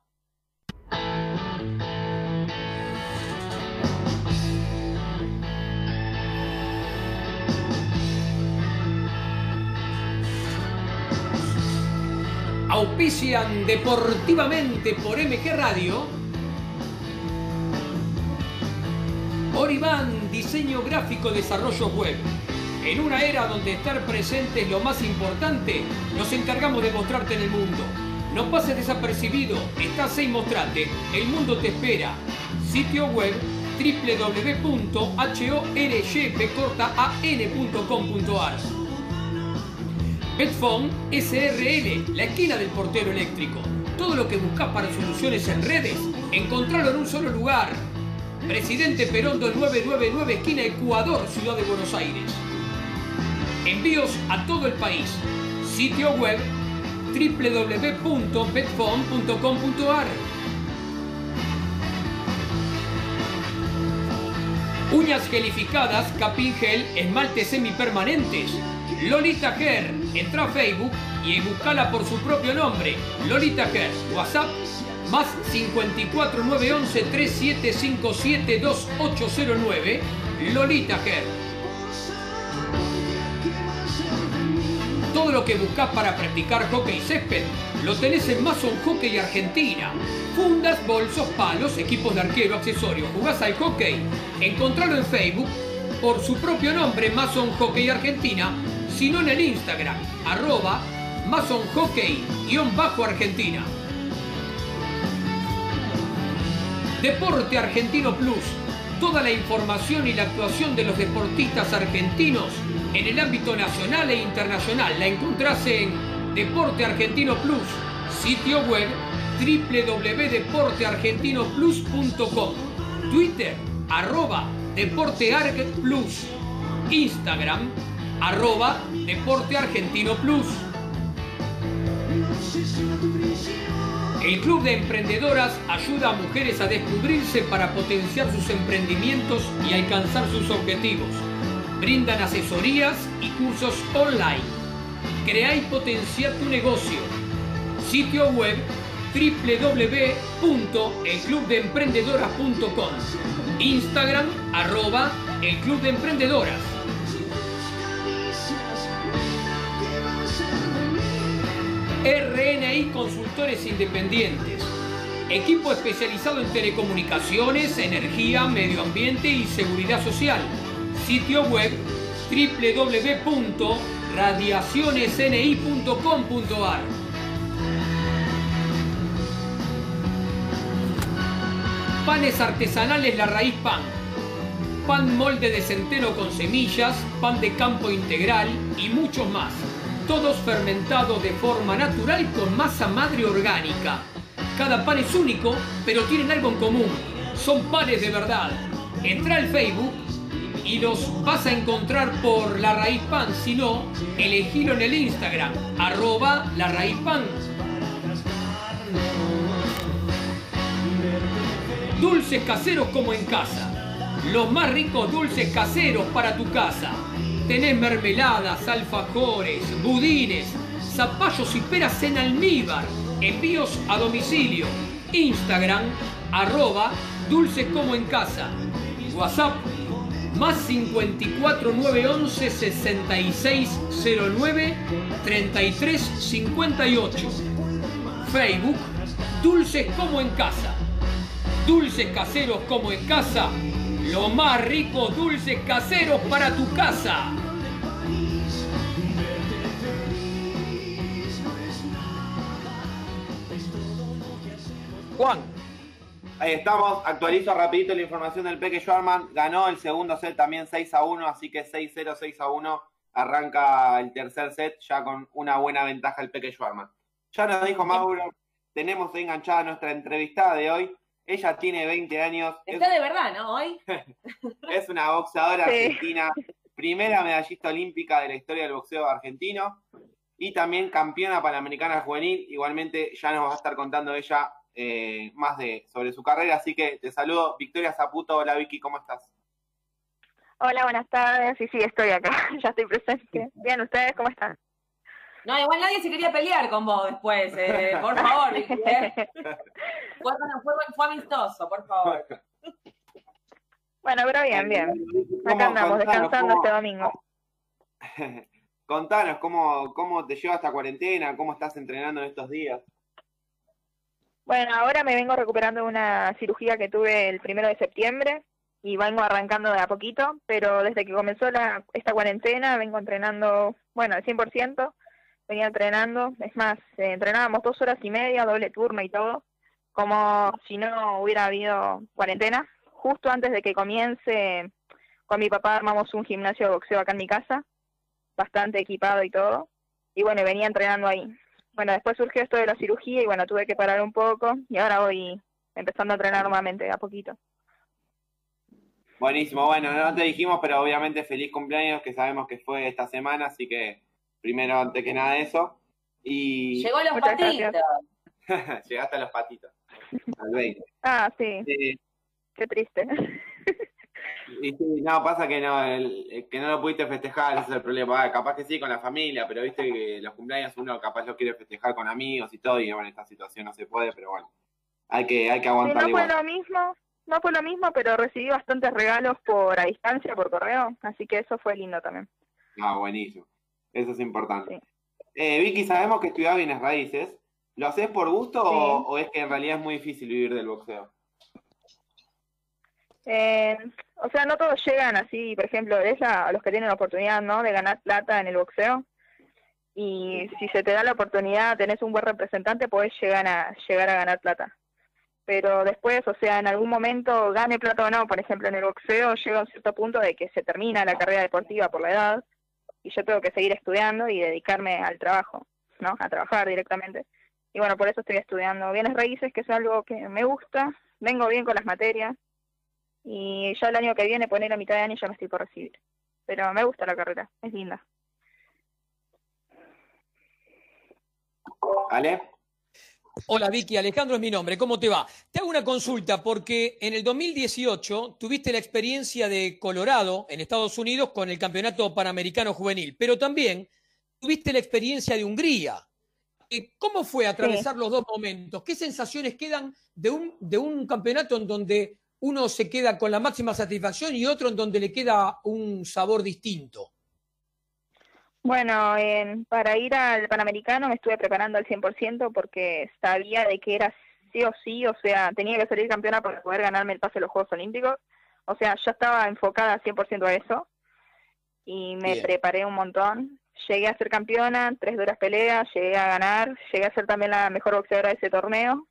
Auspician deportivamente por MG Radio. Oriban, diseño gráfico, desarrollo web. En una era donde estar presente es lo más importante, nos encargamos de mostrarte en el mundo. No pases desapercibido, estás ahí mostrate, el mundo te espera. Sitio web www.horjpcortaan.com.ar Betfone SRL, la esquina del portero eléctrico. Todo lo que buscas para soluciones en redes, encontrarlo en un solo lugar. Presidente Perón 2999, esquina Ecuador, Ciudad de Buenos Aires. Envíos a todo el país. Sitio web www.betfone.com.ar Uñas gelificadas, capín gel, esmaltes semipermanentes. Lolita Hair. Entra a Facebook y buscala por su propio nombre. Lolita Hair. WhatsApp más 54 911 3757 2809. Lolita Hair. Todo lo que buscas para practicar hockey césped lo tenés en Mason Hockey Argentina. Fundas, bolsos, palos, equipos de arquero, accesorios. ¿Jugás al hockey? Encontralo en Facebook por su propio nombre, Mason Hockey Argentina, sino en el Instagram, arroba Mason Hockey-Argentina. Deporte Argentino Plus. Toda la información y la actuación de los deportistas argentinos en el ámbito nacional e internacional. La encontrás en Deporte Argentino Plus, sitio web www.deporteargentinoplus.com, Twitter, arroba Deportearg Plus, Instagram, arroba Deporte Argentino Plus. El Club de Emprendedoras ayuda a mujeres a descubrirse para potenciar sus emprendimientos y alcanzar sus objetivos. Brindan asesorías y cursos online. Crea y potencia tu negocio. Sitio web www.elclubdeemprendedoras.com Instagram arroba el Club de Emprendedoras. RNI Consultores Independientes. Equipo especializado en telecomunicaciones, energía, medio ambiente y seguridad social. Sitio web www.radiacionesni.com.ar Panes artesanales La Raíz Pan. Pan molde de centeno con semillas, pan de campo integral y muchos más. Todos fermentados de forma natural con masa madre orgánica. Cada pan es único, pero tienen algo en común. Son panes de verdad. Entra al Facebook y los vas a encontrar por La Raíz Pan. Si no, elegilo en el Instagram, arroba La Raíz Pan. Dulces caseros como en casa. Los más ricos dulces caseros para tu casa. Tenés mermeladas, alfajores, budines, zapallos y peras en almíbar. Envíos a domicilio. Instagram, arroba dulces como en casa. WhatsApp, más 54 911 6609 3358. Facebook, dulces como en casa. Dulces caseros como en casa. Lo más rico dulces caseros para tu casa. Juan. Ahí estamos, actualizo rapidito la información del Peque Schwarman. Ganó el segundo set también 6 a 1, así que 6-0, 6 a 1. Arranca el tercer set ya con una buena ventaja el Peque Schwarman. Ya nos dijo Mauro, tenemos enganchada nuestra entrevistada de hoy. Ella tiene 20 años. Está de verdad, ¿no? Hoy. Es una boxeadora Sí. argentina, primera medallista olímpica de la historia del boxeo argentino y también campeona panamericana juvenil. Igualmente ya nos va a estar contando ella eh, más de sobre su carrera, así que te saludo. Victoria Zaputo, hola Vicky, ¿cómo estás? Hola, buenas tardes. Sí, sí, estoy acá. Ya estoy presente. Bien, ¿ustedes cómo están? No, igual nadie se quería pelear con vos después, eh, por favor. Eh. Fue, fue, fue amistoso, por favor. Bueno, pero bien, bien. ¿Cómo- Acá andamos, descansando cómo- este domingo. Contanos cómo, cómo te lleva esta cuarentena, cómo estás entrenando en estos días. Bueno, ahora me vengo recuperando de una cirugía que tuve el primero de septiembre. y vengo arrancando de a poquito, pero desde que comenzó la, esta cuarentena vengo entrenando, bueno, al 100%, venía entrenando, es más, eh, entrenábamos dos horas y media, doble turno y todo, como si no hubiera habido cuarentena. Justo antes de que comience, con mi papá armamos un gimnasio de boxeo acá en mi casa, bastante equipado y todo, y bueno, venía entrenando ahí. Bueno, después surgió esto de la cirugía y bueno, tuve que parar un poco y ahora voy empezando a entrenar nuevamente a poquito. Buenísimo, bueno, no te dijimos, pero obviamente feliz cumpleaños, que sabemos que fue esta semana, así que primero, antes que nada, eso. Y... Llegó los Muchas patitos. Llegaste a los patitos. Al 20. Ah, sí, Eh, qué triste. y sí, no, pasa que no, el- que no lo pudiste festejar, ese es el problema. Ah, capaz que sí con la familia, pero viste que los cumpleaños uno capaz lo quiere festejar con amigos y todo, y bueno, esta situación no se puede, pero bueno, hay que, hay que aguantar no fue lo mismo, no fue lo mismo, pero recibí bastantes regalos por a distancia, por correo, así que eso fue lindo también. Ah, buenísimo. Eso es importante. Eh, Vicky, sabemos que estudiás bienes raíces. ¿Lo haces por gusto o, o es que en realidad es muy difícil vivir del boxeo? Eh, o sea, no todos llegan así, por ejemplo, es a, a los que tienen la oportunidad, ¿no?, de ganar plata en el boxeo. Y si se te da la oportunidad, tenés un buen representante, podés llegar a, llegar a ganar plata. Pero después, o sea, en algún momento, gane plata o no, por ejemplo, en el boxeo, llega a un cierto punto de que se termina la carrera deportiva por la edad y yo tengo que seguir estudiando y dedicarme al trabajo, ¿no? A trabajar directamente. Y bueno, por eso estoy estudiando bienes raíces, que es algo que me gusta, vengo bien con las materias y ya el año que viene, poner a mitad de año, ya me estoy por recibir. Pero me gusta la carrera, es linda. ¿Ale? Hola Vicky, Alejandro es mi nombre, ¿cómo te va? Te hago una consulta porque en el 2018 tuviste la experiencia de Colorado en Estados Unidos con el Campeonato Panamericano Juvenil, pero también tuviste la experiencia de Hungría. Eh, ¿Cómo fue atravesar los dos momentos? ¿Qué sensaciones quedan de un, de un campeonato en donde uno se queda con la máxima satisfacción y otro en donde le queda un sabor distinto? Bueno, en- para ir al Panamericano me estuve preparando al 100% porque sabía de que era sí o sí, o sea, tenía que salir campeona para poder ganarme el pase a los Juegos Olímpicos. O sea, ya estaba enfocada al 100% a eso y me Bien. preparé un montón. Llegué a ser campeona, tres duras peleas, llegué a ganar, llegué a ser también la mejor boxeadora de ese torneo.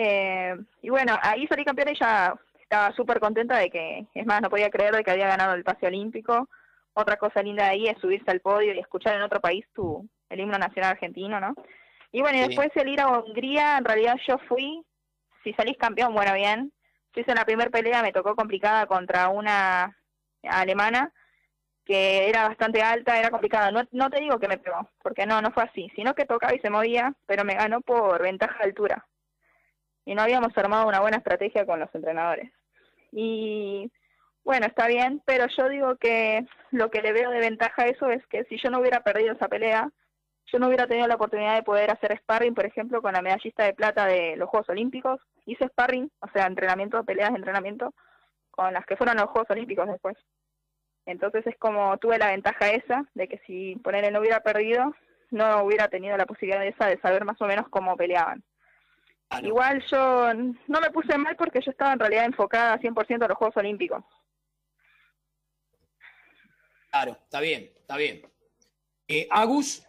Eh, y bueno, ahí salí campeona y ya estaba súper contenta de que, es más, no podía creer de que había ganado el pase olímpico. Otra cosa linda de ahí es subirse al podio y escuchar en otro país tu, el himno nacional argentino, ¿no? Y bueno, y Sí. después el ir a Hungría, en realidad yo fui, si salís campeón, bueno, bien. Si hice la primera pelea, me tocó complicada contra una alemana que era bastante alta, era complicada. No, no te digo que me pegó, porque no, no fue así, sino que tocaba y se movía, pero me ganó por ventaja de altura. Y no habíamos armado una buena estrategia con los entrenadores. Y bueno, está bien, pero yo digo que lo que le veo de ventaja a eso es que si yo no hubiera perdido esa pelea, yo no hubiera tenido la oportunidad de poder hacer sparring, por ejemplo, con la medallista de plata de los Juegos Olímpicos. Hice sparring, o sea, entrenamiento, peleas de entrenamiento, con las que fueron los Juegos Olímpicos después. Entonces es como tuve la ventaja esa, de que si ponerle no hubiera perdido, no hubiera tenido la posibilidad esa de saber más o menos cómo peleaban. Igual yo no me puse mal porque yo estaba en realidad enfocada 100% a los Juegos Olímpicos. Claro, está bien, está bien. Eh, Agus.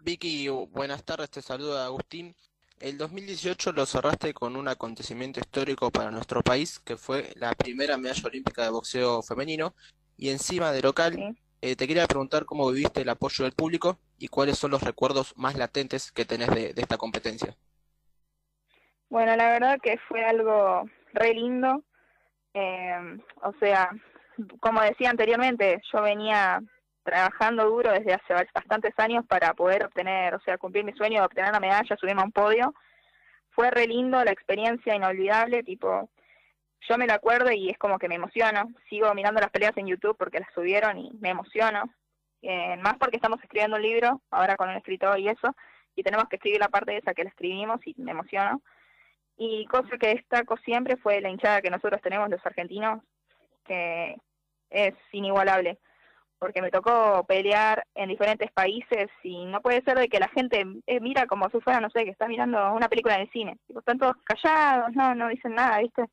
Vicky, buenas tardes, te saluda Agustín. El 2018 lo cerraste con un acontecimiento histórico para nuestro país, que fue la primera medalla olímpica de boxeo femenino. Y encima de local, eh, te quería preguntar cómo viviste el apoyo del público y cuáles son los recuerdos más latentes que tenés de, de esta competencia. Bueno, la verdad que fue algo re lindo. Eh, o sea, como decía anteriormente, yo venía trabajando duro desde hace bastantes años para poder obtener, o sea, cumplir mi sueño de obtener una medalla, subirme a un podio. Fue re lindo, la experiencia inolvidable, tipo, yo me lo acuerdo y es como que me emociono. Sigo mirando las peleas en YouTube porque las subieron y me emociono. Eh, más porque estamos escribiendo un libro, ahora con un escritor y eso, y tenemos que escribir la parte esa que la escribimos y me emociono. Y cosa que destaco siempre fue la hinchada que nosotros tenemos los argentinos, que es inigualable, porque me tocó pelear en diferentes países y no puede ser de que la gente eh, mira como si fuera, no sé, que está mirando una película el cine. Tipo, están todos callados, no, no dicen nada, ¿viste?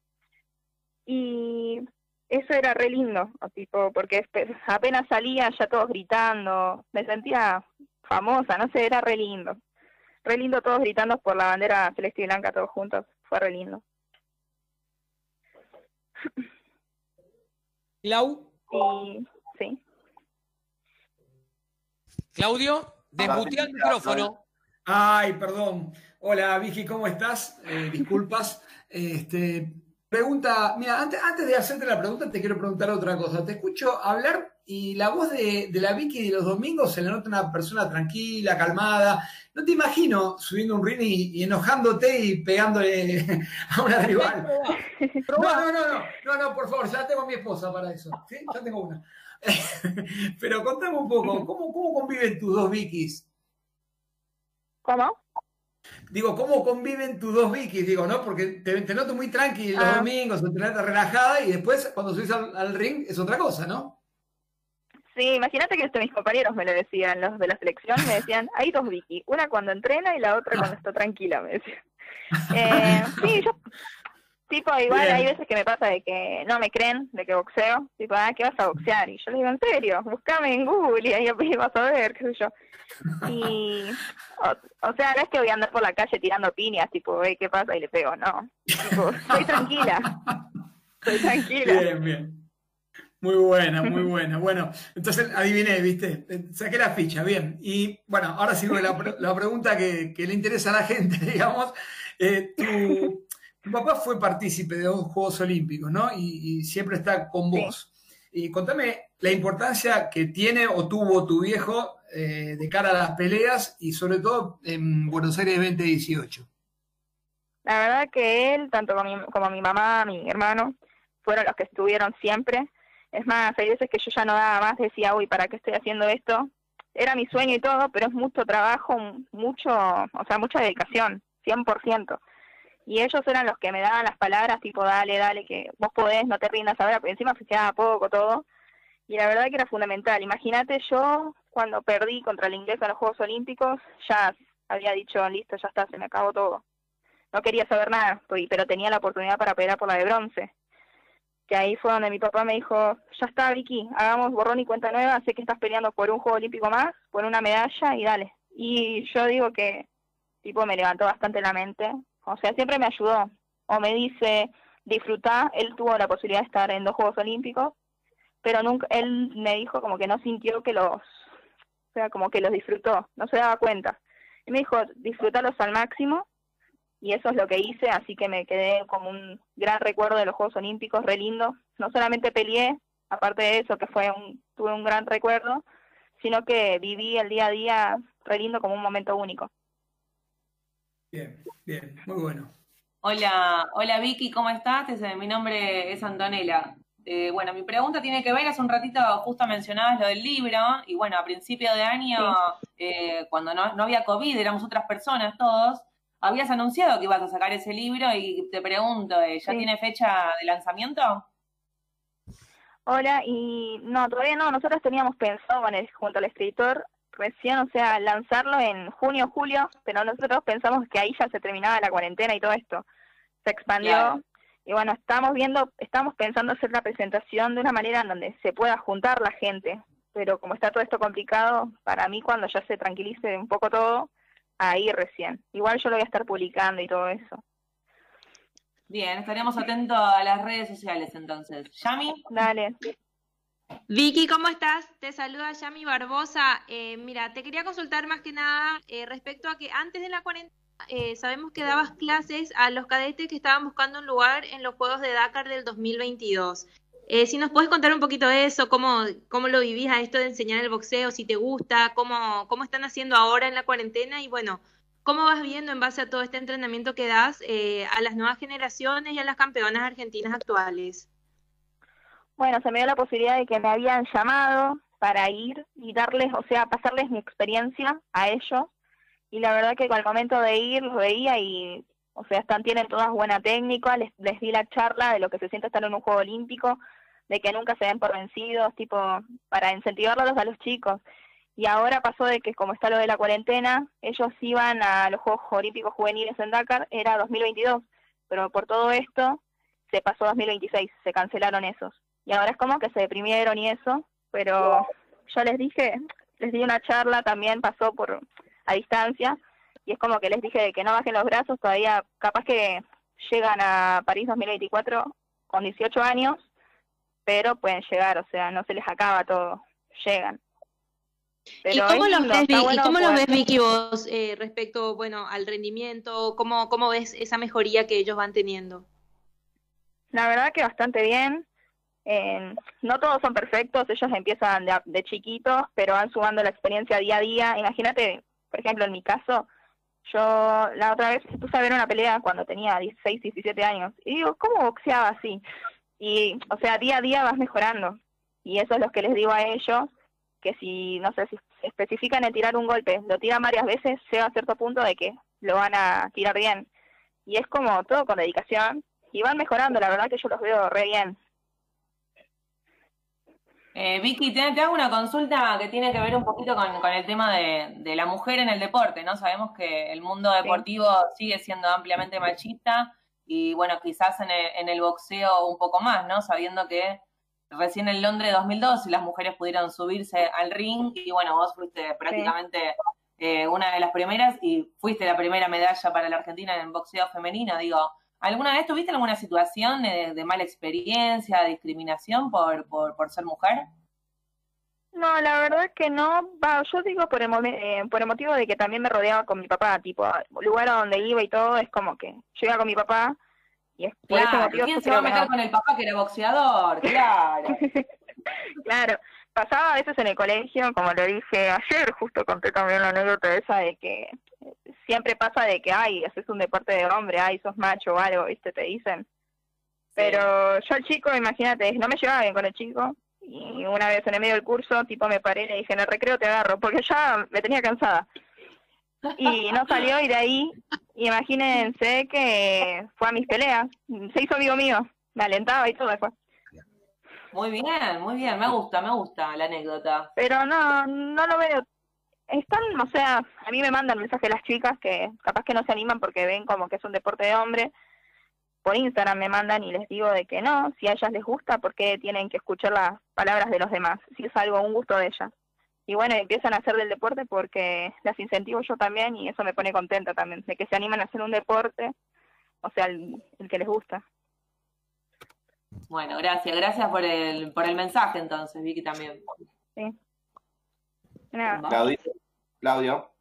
Y eso era re lindo, tipo, porque apenas salía ya todos gritando, me sentía famosa, no sé, era re lindo. Re lindo todos gritando por la bandera celeste y blanca todos juntos, fue re lindo. Clau, Y sí. Claudio, desmutea el micrófono. Ay, perdón. Hola, Vicky, ¿cómo estás? Eh, disculpas. Este, pregunta, mira, antes, antes de hacerte la pregunta, te quiero preguntar otra cosa. Te escucho hablar y la voz de, de la Vicky de los domingos se le nota una persona tranquila, calmada. No te imagino subiendo un ring y, y enojándote y pegándole a una rival. No, no, no, no, no, no, por favor, ya tengo a mi esposa para eso. ¿sí? Ya tengo una. Pero contame un poco, ¿cómo, cómo conviven tus dos Vickys? ¿Cómo? Digo, ¿cómo conviven tus dos Vickys? Digo, ¿no? Porque te, te noto muy tranqui los Ah. domingos, entrenada relajada y después cuando subís al, al ring es otra cosa, ¿no? Sí, imagínate que mis compañeros me lo decían, los de la selección, me decían, hay dos Vicky, una cuando entrena y la otra cuando está tranquila, me decían. Eh, sí, yo, tipo, igual Bien. hay veces que me pasa de que no me creen de que boxeo, tipo, ah, ¿qué vas a boxear? Y yo les digo, en serio, buscame en Google y ahí vas a ver, qué sé yo. Y, o, o sea, no es que voy a andar por la calle tirando piñas, tipo, "Ey, ¿qué pasa? Y le pego, no. Tipo, estoy tranquila, estoy tranquila. Bien, bien. Muy buena, muy buena. Bueno, entonces adiviné, ¿viste? Eh, Saqué la ficha, bien. Y bueno, ahora sigo la, la pregunta que, que le interesa a la gente, digamos. Eh, tu, tu papá fue partícipe de dos Juegos Olímpicos, ¿no? Y, y siempre está con vos. Y contame la importancia que tiene o tuvo tu viejo eh, de cara a las peleas y sobre todo en Buenos Aires 2018. La verdad que él, tanto como mi, como mi mamá, mi hermano, fueron los que estuvieron siempre. Es más, hay veces que yo ya no daba más, decía, uy, ¿para qué estoy haciendo esto? Era mi sueño y todo, pero es mucho trabajo, mucho, o sea, mucha dedicación, 100%. Y ellos eran los que me daban las palabras, tipo, dale, dale, que vos podés, no te rindas ahora, porque encima quedaba poco todo. Y la verdad que era fundamental. Imagínate, yo cuando perdí contra el inglés en los Juegos Olímpicos, ya había dicho, listo, ya está, se me acabó todo no quería saber nada, pues, pero tenía la oportunidad para pelear por la de bronce. Que ahí fue donde mi papá me dijo, ya está Vicky, hagamos borrón y cuenta nueva, sé que estás peleando por un Juego Olímpico más, por una medalla y dale. Y yo digo que tipo me levantó bastante la mente, o sea, siempre me ayudó. O me dice, disfrutá, él tuvo la posibilidad de estar en dos Juegos Olímpicos, pero nunca, él me dijo como que no sintió que los, o sea, como que los disfrutó, no se daba cuenta. Y me dijo, disfrutarlos al máximo y eso es lo que hice, así que me quedé como un gran recuerdo de los Juegos Olímpicos, re lindo. No solamente peleé, aparte de eso, que fue un, tuve un gran recuerdo, sino que viví el día a día re lindo como un momento único. Bien, bien, muy bueno. Hola, hola Vicky, ¿cómo estás? Este, Mi nombre es Antonella. Eh, bueno, mi pregunta tiene que ver, hace un ratito justo mencionabas lo del libro, y bueno, a principio de año, eh, cuando no, no había COVID, éramos otras personas todos, habías anunciado que ibas a sacar ese libro y te pregunto, eh, ¿ya Sí. tiene fecha de lanzamiento? Hola, y no, todavía no, nosotros teníamos pensado con el- junto al escritor recién, o sea, lanzarlo en junio, julio, pero nosotros pensamos que ahí ya se terminaba la cuarentena y todo esto. Se expandió. Claro. Y bueno, estamos viendo, estamos pensando hacer la presentación de una manera en donde se pueda juntar la gente, pero como está todo esto complicado, para mí cuando ya se tranquilice un poco todo, ahí recién. Igual yo lo voy a estar publicando y todo eso. Bien, estaremos atentos a las redes sociales entonces. ¿Yami? Dale. Vicky, ¿cómo estás? Te saluda Yami Barbosa. Eh, mira, te quería consultar más que nada eh, respecto a que antes de la cuarentena eh, sabemos que dabas clases a los cadetes que estaban buscando un lugar en los Juegos de Dakar del 2022. Eh, si nos puedes contar un poquito de eso, cómo, cómo lo vivís a esto de enseñar el boxeo, si te gusta, cómo, cómo están haciendo ahora en la cuarentena y bueno, cómo vas viendo en base a todo este entrenamiento que das eh, a las nuevas generaciones y a las campeonas argentinas actuales. Bueno, se me dio la posibilidad de que me habían llamado para ir y darles, o sea, pasarles mi experiencia a ellos. Y la verdad que al momento de ir los veía y, o sea, están, tienen todas buena técnica, les, les di la charla de lo que se siente estar en un juego olímpico, de que nunca se den por vencidos, tipo, para incentivarlos a los chicos. Y ahora pasó de que como está lo de la cuarentena, ellos iban a los Juegos Olímpicos Juveniles en Dakar, era 2022, pero por todo esto se pasó 2026, se cancelaron esos. Y ahora es como que se deprimieron y eso, pero yo les dije, les di una charla también, pasó por a distancia, y es como que les dije que no bajen los brazos, todavía capaz que llegan a París 2024 con 18 años, pero pueden llegar, o sea, no se les acaba todo, llegan. ¿Y cómo, los ves, ¿y cómo los ves, Vicky, vos eh, respecto bueno, al rendimiento? ¿Cómo, ¿Cómo ves esa mejoría que ellos van teniendo? La verdad que bastante bien. Eh, no todos son perfectos, ellos empiezan de, de, chiquitos, pero van sumando la experiencia día a día. Imagínate, por ejemplo, en mi caso, yo la otra vez puse a ver una pelea cuando tenía 16, 17 años, y digo, ¿cómo boxeaba así? Y, o sea, día a día vas mejorando. Y eso es lo que les digo a ellos, que si, no sé, si especifican en tirar un golpe, lo tiran varias veces, llega a cierto punto de que lo van a tirar bien. Y es como todo con dedicación, y van mejorando, la verdad que yo los veo re bien. Eh, Vicky, te, te, hago una consulta que tiene que ver un poquito con, con el tema de, de, la mujer en el deporte, ¿no? Sabemos que el mundo deportivo sí. sigue siendo ampliamente machista y, bueno, quizás en el, en el, boxeo un poco más, ¿no? Sabiendo que recién en Londres 2002 las mujeres pudieron subirse al ring y, bueno, vos fuiste prácticamente sí. eh, una de las primeras y fuiste la primera medalla para la Argentina en boxeo femenino, digo ¿Alguna vez tuviste alguna situación de, de mala experiencia, discriminación por, por, por, ser mujer? No, la verdad que no. Va, yo digo por el, eh, por el motivo de que también me rodeaba con mi papá, tipo, lugar a donde iba y todo, es como que yo iba con mi papá y es por claro, ese motivo ¿quién se va a meter con el papá que era boxeador? Claro. claro. Pasaba a veces en el colegio, como lo dije ayer, justo conté también la anécdota esa de que siempre pasa de que, ay, haces un deporte de hombre, ay, sos macho o algo, ¿viste? Te dicen. Pero yo el chico, imagínate, no me llevaba bien con el chico. Y una vez en el medio del curso, tipo, me paré y le dije, en el recreo te agarro, porque ya me tenía cansada. Y no salió y de ahí, imagínense que fue a mis peleas. Se hizo amigo mío, me alentaba y todo después. Muy bien, muy bien, me gusta, me gusta la anécdota. Pero no, no lo veo están, o sea, a mí me mandan mensajes las chicas que capaz que no se animan porque ven como que es un deporte de hombre. Por Instagram me mandan y les digo de que no, si a ellas les gusta, porque tienen que escuchar las palabras de los demás? Si es algo, un gusto de ellas. Y bueno, empiezan a hacer del deporte porque las incentivo yo también y eso me pone contenta también, de que se animan a hacer un deporte, o sea, el, el que les gusta. Bueno, gracias, gracias por el, por el mensaje entonces, Vicky también. Sí. Claudio. Claudio.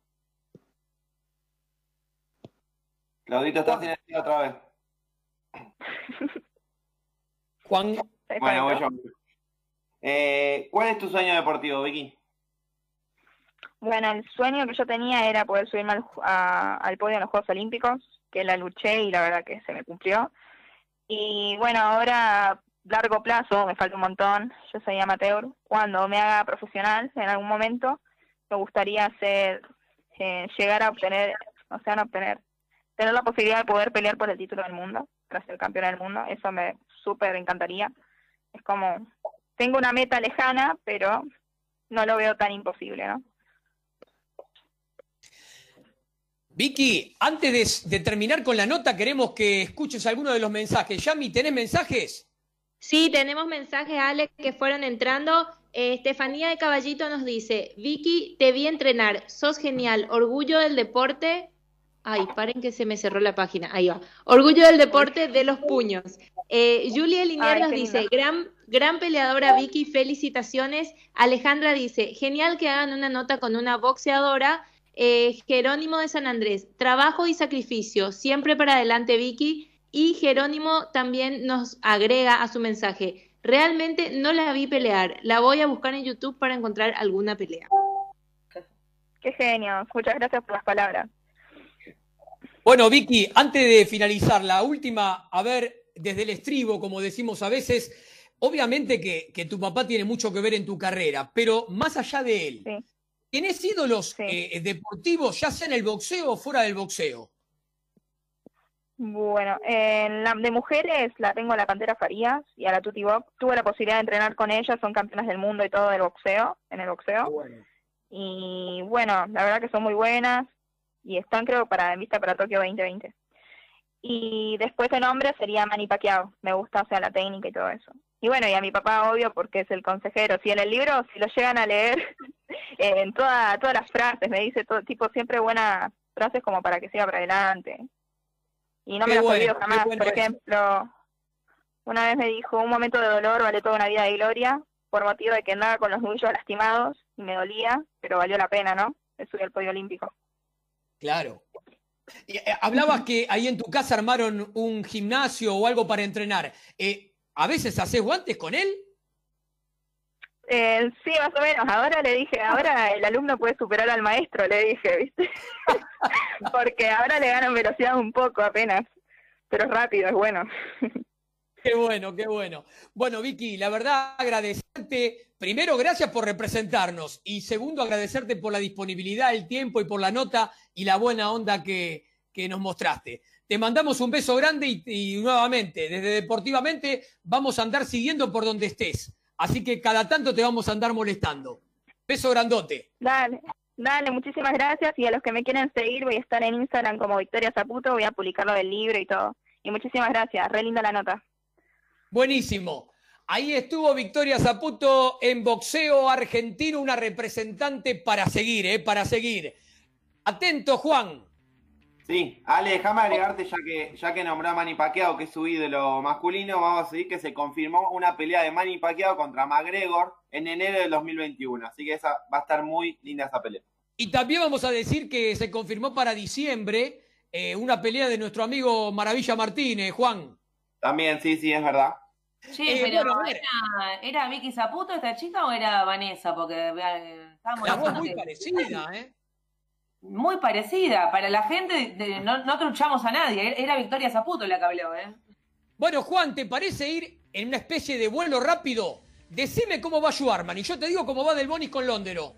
Claudito, estás silenciado otra vez. Juan. Bueno, voy yo. Eh, ¿Cuál es tu sueño deportivo, Vicky? Bueno, el sueño que yo tenía era poder subirme al, a, al podio en los Juegos Olímpicos, que la luché y la verdad que se me cumplió. Y bueno, ahora largo plazo, me falta un montón, yo soy amateur, cuando me haga profesional en algún momento, me gustaría hacer, eh, llegar a obtener, o sea, no obtener, tener la posibilidad de poder pelear por el título del mundo, para ser campeona del mundo, eso me súper encantaría. Es como, tengo una meta lejana, pero no lo veo tan imposible, ¿no? Vicky, antes de, de terminar con la nota, queremos que escuches alguno de los mensajes. Yami, ¿tenés mensajes? Sí, tenemos mensajes, Alex, que fueron entrando. Eh, Estefanía de Caballito nos dice, Vicky, te vi entrenar, sos genial, orgullo del deporte. Ay, paren que se me cerró la página. Ahí va. Orgullo del deporte de los puños. Eh, Julia Linier nos dice, gran, gran peleadora Vicky, felicitaciones. Alejandra dice, genial que hagan una nota con una boxeadora. Eh, Jerónimo de San Andrés, trabajo y sacrificio, siempre para adelante Vicky. Y Jerónimo también nos agrega a su mensaje, realmente no la vi pelear, la voy a buscar en YouTube para encontrar alguna pelea. Qué genio, muchas gracias por las palabras. Bueno, Vicky, antes de finalizar, la última, a ver, desde el estribo, como decimos a veces, obviamente que, que tu papá tiene mucho que ver en tu carrera, pero más allá de él, sí. ¿Tienes ídolos sí. eh, deportivos, ya sea en el boxeo o fuera del boxeo? Bueno, en la de mujeres la tengo a la Pantera Farías y a la Tuti Box. Tuve la posibilidad de entrenar con ellas, son campeonas del mundo y todo del boxeo, en el boxeo. Bueno. Y bueno, la verdad que son muy buenas y están creo para en vista para Tokio 2020. Y después en hombre sería Manny Pacquiao. Me gusta, o sea, la técnica y todo eso. Y bueno, y a mi papá, obvio, porque es el consejero. Si en el libro, si lo llegan a leer, en toda, todas las frases, me dice todo, tipo, siempre buenas frases como para que siga para adelante. Y no Qué me las bueno, olvido jamás. bueno Por ejemplo, una vez me dijo, un momento de dolor vale toda una vida de gloria, por motivo de que andaba con los nudillos lastimados y me dolía, pero valió la pena, ¿no? De subir al podio olímpico. Claro. Y, eh, Hablabas que ahí en tu casa armaron un gimnasio o algo para entrenar. Eh, ¿A veces haces guantes con él? Eh, sí, más o menos. Ahora le dije, ahora el alumno puede superar al maestro, le dije, ¿viste? Porque ahora le ganan velocidad un poco apenas, pero es rápido, es bueno. Qué bueno, qué bueno. Bueno, Vicky, la verdad agradecerte. Primero, gracias por representarnos. Y segundo, agradecerte por la disponibilidad, el tiempo y por la nota y la buena onda que, que nos mostraste. Te mandamos un beso grande y, y nuevamente, desde Deportivamente, vamos a andar siguiendo por donde estés. Así que cada tanto te vamos a andar molestando. Beso grandote. Dale, dale, muchísimas gracias. Y a los que me quieren seguir, voy a estar en Instagram como Victoria Zaputo, voy a publicar lo del libro y todo. Y muchísimas gracias, re linda la nota. Buenísimo. Ahí estuvo Victoria Zaputo en boxeo argentino, una representante para seguir, ¿eh? Para seguir. Atento, Juan. Sí, Ale, déjame agregarte, ya que, ya que nombró a Manny Pacquiao, que es su ídolo masculino, vamos a decir que se confirmó una pelea de Manny Pacquiao contra McGregor en enero del 2021. Así que esa va a estar muy linda esa pelea. Y también vamos a decir que se confirmó para diciembre eh, una pelea de nuestro amigo Maravilla Martínez, Juan. También, sí, sí, es verdad. Che, Eh, pero bueno. ¿era, ¿era Vicky Zaputo esta chica o era Vanessa? Porque eh, estábamos La voz muy parecida, ¿eh? Muy parecida. Para la gente, de- no, no truchamos a nadie. Era Victoria Zaputo la que habló, ¿eh? Bueno, Juan, ¿te parece ir en una especie de vuelo rápido? Decime cómo va Schwarman y yo te digo cómo va Del Bonis con Londero.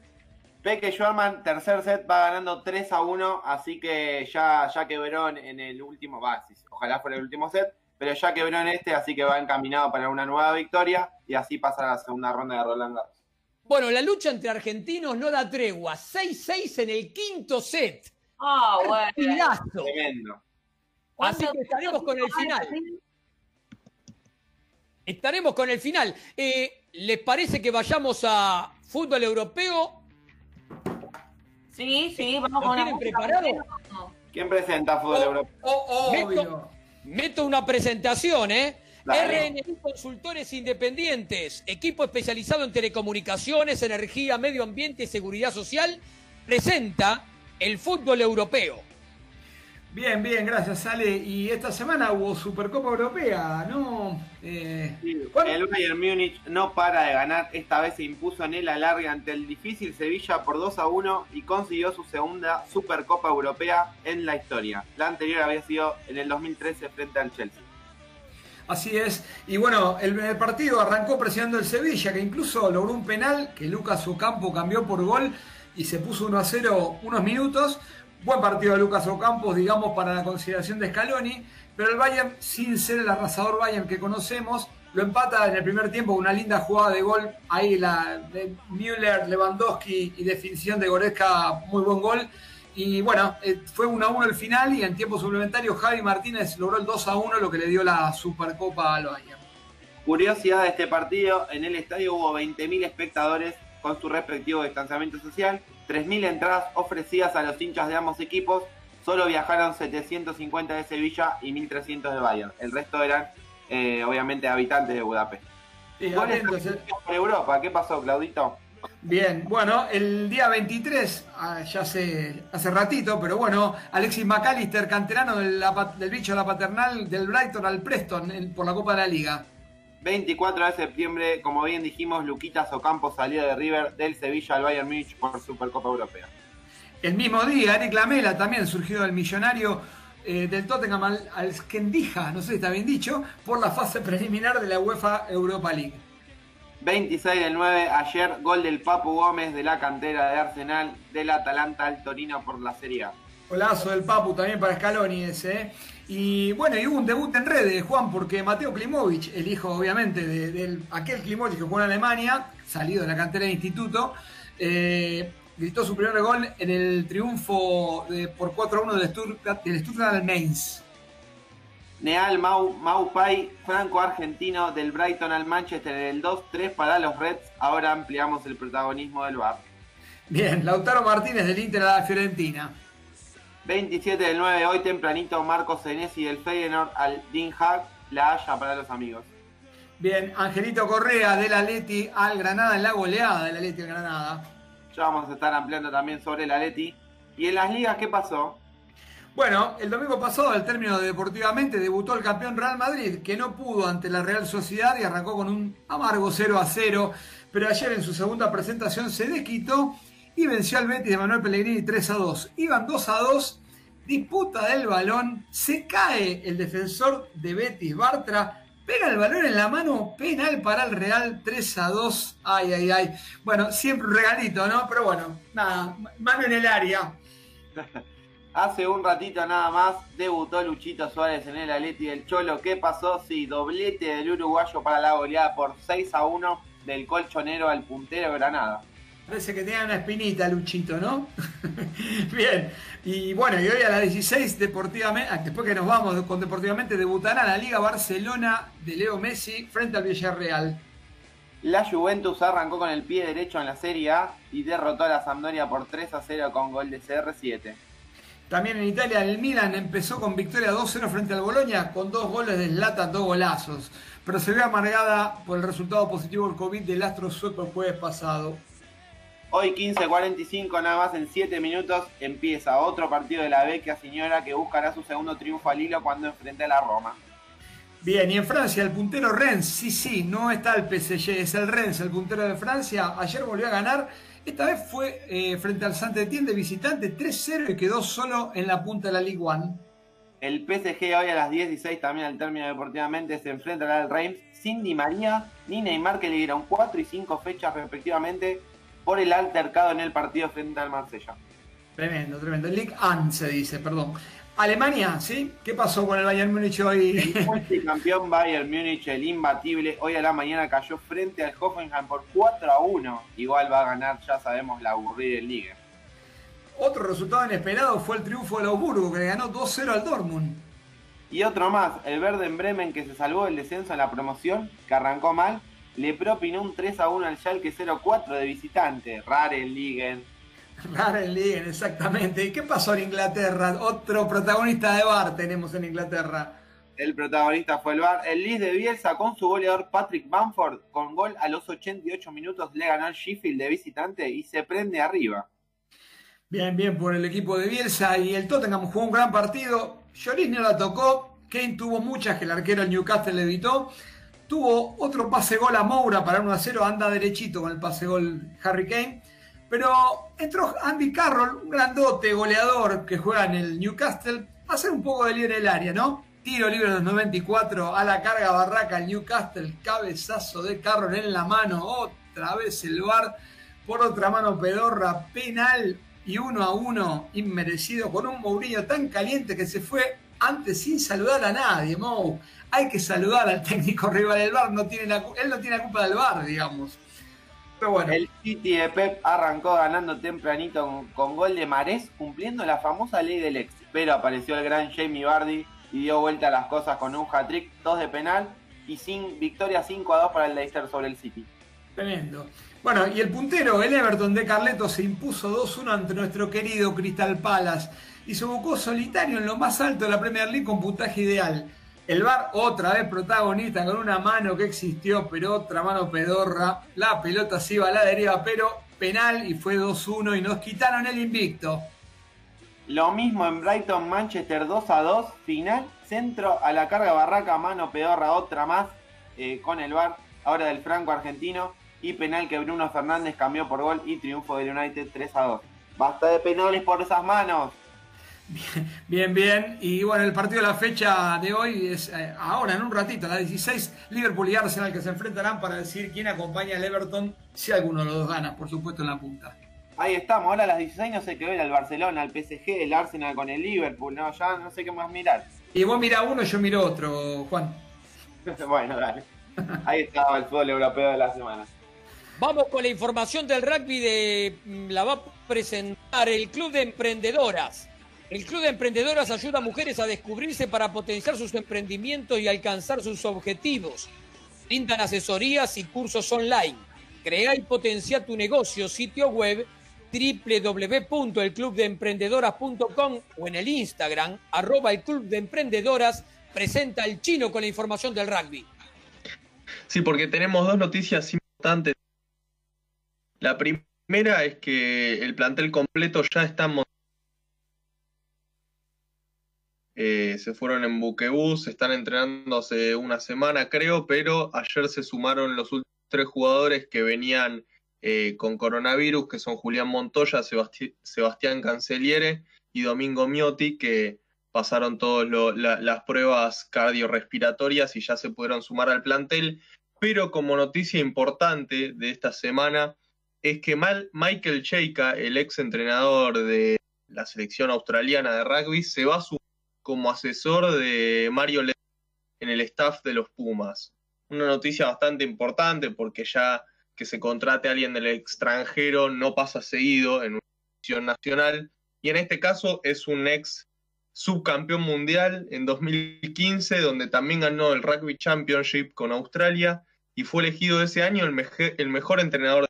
Peque Schwarman, tercer set, va ganando 3 a 1, así que ya, ya quebró en, en el último, va, ojalá fuera el último set, pero ya quebró en este, así que va encaminado para una nueva victoria y así pasa a la segunda ronda de Roland Garros. Bueno, la lucha entre argentinos no da tregua. 6-6 en el quinto set. Ah, bueno. Partidazo. Tremendo. Así que estaremos con el final. Estaremos con el final. Eh, ¿Les parece que vayamos a fútbol europeo? Sí, sí, vamos ¿Lo con una tienen preparado? ¿Quién presenta fútbol europeo? Oh, Meto, meto una presentación, ¿eh? Dale. RNI Consultores Independientes, equipo especializado en telecomunicaciones, energía, medio ambiente y seguridad social, presenta el fútbol europeo. Bien, bien, gracias, Ale. Y esta semana hubo Supercopa Europea, ¿no? Eh, El Bayern Múnich no para de ganar, esta vez se impuso en el alargue ante el difícil Sevilla por 2 a 1 y consiguió su segunda Supercopa Europea en la historia. La anterior había sido en el 2013 frente al Chelsea. Así es. Y bueno, el, partido arrancó presionando el Sevilla, que incluso logró un penal que Lucas Ocampo cambió por gol y se puso 1 a 0 unos minutos. Buen partido de Lucas Ocampos, digamos, para la consideración de Scaloni. Pero el Bayern, sin ser el arrasador Bayern que conocemos, lo empata en el primer tiempo con una linda jugada de gol. Ahí la de Müller, Lewandowski y definición de Goretzka, muy buen gol. Y bueno, eh, fue 1 a 1 el final y en tiempo suplementario Javi Martínez logró el 2 a 1, lo que le dio la Supercopa al Bayern. Curiosidad de este partido, en el estadio hubo 20.000 espectadores con su respectivo distanciamiento social, 3.000 entradas ofrecidas a los hinchas de ambos equipos, solo viajaron 750 de Sevilla y 1.300 de Bayern. El resto eran, eh, obviamente, habitantes de Budapest. Sí, Goles atentos, eh. por Europa, ¿qué pasó, Claudito? Bien, bueno, el día 23, ah, ya hace, hace ratito, pero bueno, Alexis McAllister, canterano del, del bicho de la paternal del Brighton al Preston en- por la Copa de la Liga. 24 de septiembre, como bien dijimos, Luquitas Ocampo salió de River del Sevilla al Bayern Múnich por Supercopa Europea. El mismo día, Eric Lamela, también surgido del millonario eh, del Tottenham al, al Skendija, no sé si está bien dicho, por la fase preliminar de la UEFA Europa League. 26 del 9, ayer gol del Papu Gómez de la cantera de Arsenal del Atalanta al Torino por la Serie A. Golazo del Papu también para Scaloni ese. ¿eh? Y bueno, y hubo un debut en redes, Juan, porque Mateo Klimovic, el hijo obviamente de, del- aquel Klimovic que jugó en Alemania, salido de la cantera de instituto, eh, gritó su primer gol en el triunfo por 4 a 1 del Stuttgart, del Mainz. Neal Mau, Maupai, Franco Argentino del Brighton al Manchester en el 2-3 para los Reds. Ahora ampliamos el protagonismo del bar. Bien, Lautaro Martínez del Inter a la Fiorentina. 27 del 9, hoy tempranito, Marcos Senesi del Feyenoord al Dean Haag, la Haya para los amigos. Bien, Angelito Correa del Atleti al Granada en la goleada del Atleti al Granada. Ya vamos a estar ampliando también sobre el Atleti. ¿Y en las ligas qué pasó? Bueno, el domingo pasado, al término de Deportivamente, debutó el campeón Real Madrid, que no pudo ante la Real Sociedad y arrancó con un amargo 0 a 0. Pero ayer en su segunda presentación se desquitó y venció al Betis de Manuel Pellegrini 3 a 2. Iban 2 a 2, disputa del balón, se cae el defensor de Betis, Bartra, pega el balón en la mano, penal para el Real 3 a 2. Ay, ay, ay. Bueno, siempre un regalito, ¿no? Pero bueno, nada, mano en el área. Hace un ratito nada más debutó Luchito Suárez en el Atleti del Cholo. ¿Qué pasó? Sí, doblete del uruguayo para la goleada por 6 a 1 del colchonero al puntero Granada. Parece que tenía una espinita, Luchito, ¿no? Bien. Y bueno, y hoy a las 16, deportivamente, ah, después que nos vamos con Deportivamente, debutará la Liga Barcelona de Leo Messi frente al Villarreal. La Juventus arrancó con el pie derecho en la Serie A y derrotó a la Sampdoria por 3 a 0 con gol de CR7. También en Italia el Milan empezó con victoria 2-0 frente al Boloña con dos goles de Zlatan, dos golazos. Pero se ve amargada por el resultado positivo del COVID del astro sueco el jueves pasado. Hoy 15.45 nada más en 7 minutos empieza otro partido de la Vecchia Señora que buscará su segundo triunfo al hilo cuando enfrente a la Roma. Bien, y en Francia el puntero Rennes, sí, sí, no está el PSG, es el Rennes, el puntero de Francia. Ayer volvió a ganar, esta vez fue eh, frente al Saint-Étienne de visitante 3-0 y quedó solo en la punta de la Ligue 1. El PSG hoy a las 16 también al término deportivamente se enfrentará al Reims sin Di María ni Neymar que le dieron 4 y 5 fechas respectivamente por el altercado en el partido frente al Marsella. Tremendo, tremendo. Ligue 1 se dice, perdón. Alemania, ¿sí? ¿Qué pasó con el Bayern Múnich hoy? El campeón Bayern Múnich, el imbatible, hoy a la mañana cayó frente al Hoffenheim por 4 a 1. Igual va a ganar, ya sabemos, la aburrida en Liga. Otro resultado inesperado fue el triunfo de Augsburgo, que le ganó 2-0 al Dortmund. Y otro más, el verde en Bremen, que se salvó del descenso en la promoción, que arrancó mal, le propinó un 3 a 1 al Schalke 0-4 de visitante. Raren Ligen. Raren Ligen, exactamente. ¿Y qué pasó en Inglaterra? Otro protagonista de bar tenemos en Inglaterra. El protagonista fue el bar. El Leeds de Bielsa con su goleador Patrick Bamford, con gol a los 88 minutos, le ganó al Sheffield de visitante y se prende arriba. Bien, bien por el equipo de Bielsa. Y el Tottenham jugó un gran partido. Lloris no la tocó. Kane tuvo muchas que el arquero del Newcastle le evitó. Tuvo otro pase gol a Moura para 1 a 0. Anda derechito con el pase gol Harry Kane. Pero entró Andy Carroll, un grandote goleador que juega en el Newcastle, a hacer un poco de líder en el área, ¿no? Tiro libre en los 94, a la carga barraca el Newcastle, cabezazo de Carroll en la mano, otra vez el bar, por otra mano pedorra, penal y uno a uno inmerecido con un Mourinho tan caliente que se fue antes sin saludar a nadie, Mou. Hay que saludar al técnico rival del bar, no tiene la, él no tiene la culpa del bar, digamos. Pero bueno. El City de Pep arrancó ganando tempranito con, con gol de Marés, cumpliendo la famosa ley del ex. Pero apareció el gran Jamie Vardy y dio vuelta a las cosas con un hat-trick, dos de penal y sin victoria 5 a 2 para el Leicester sobre el City. Tremendo. Bueno, y el puntero, el Everton de Carleto, se impuso 2-1 ante nuestro querido Crystal Palace y se buscó solitario en lo más alto de la Premier League con puntaje ideal. El VAR otra vez protagonista con una mano que existió, pero otra mano pedorra. La pelota se iba a la deriva, pero penal y fue 2-1 y nos quitaron el invicto. Lo mismo en Brighton Manchester 2 a 2, final, centro a la carga barraca, mano pedorra, otra más eh, con el VAR, ahora del franco argentino, y penal que Bruno Fernández cambió por gol y triunfo del United 3 a 2. Basta de penales por esas manos. Bien, bien. Y bueno, el partido de la fecha de hoy es eh, ahora, en un ratito, a las 16, Liverpool y Arsenal que se enfrentarán para decir quién acompaña al Everton, si alguno de los dos gana, por supuesto, en la punta. Ahí estamos, ahora a las 16 no sé qué ver, al Barcelona, al PSG, el Arsenal con el Liverpool, no, ya no sé qué más mirar. Y vos mira uno, yo miro otro, Juan. bueno, dale. Ahí estaba el fútbol europeo de la semana. Vamos con la información del rugby de mm, la va a presentar el Club de Emprendedoras. El Club de Emprendedoras ayuda a mujeres a descubrirse para potenciar sus emprendimientos y alcanzar sus objetivos. Brindan asesorías y cursos online. Crea y potencia tu negocio, sitio web www.elclubdeemprendedoras.com o en el Instagram, arroba el Club de Emprendedoras, presenta el chino con la información del rugby. Sí, porque tenemos dos noticias importantes. La primera es que el plantel completo ya está montado. Eh, se fueron en buquebús, están entrenando hace una semana creo, pero ayer se sumaron los tres jugadores que venían eh, con coronavirus, que son Julián Montoya, Sebasti Sebastián Canceliere y Domingo Miotti, que pasaron todas la, las pruebas cardiorrespiratorias y ya se pudieron sumar al plantel. Pero como noticia importante de esta semana es que Michael Cheika, el ex entrenador de la selección australiana de rugby, se va a sumar como asesor de Mario Le en el staff de los Pumas. Una noticia bastante importante porque ya que se contrate a alguien del extranjero no pasa seguido en una selección nacional y en este caso es un ex subcampeón mundial en 2015 donde también ganó el Rugby Championship con Australia y fue elegido ese año el, mejor entrenador.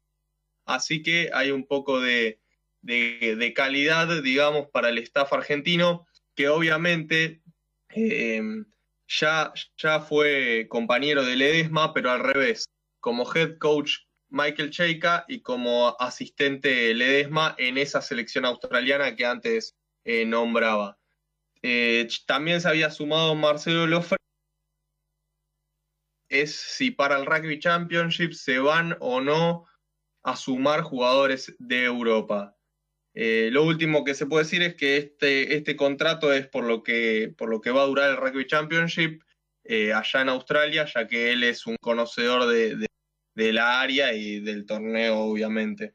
Así que hay un poco de, de calidad, digamos, para el staff argentino que obviamente eh, ya, ya fue compañero de Ledesma, pero al revés, como head coach Michael Cheika y como asistente Ledesma en esa selección australiana que antes eh, nombraba. Eh, también se había sumado Marcelo Lofre. Es si para el Rugby Championship se van o no a sumar jugadores de Europa. Eh, lo último que se puede decir es que este, este contrato es por lo, que, por lo que va a durar el Rugby Championship eh, allá en Australia, ya que él es un conocedor de, de, de la área y del torneo, obviamente.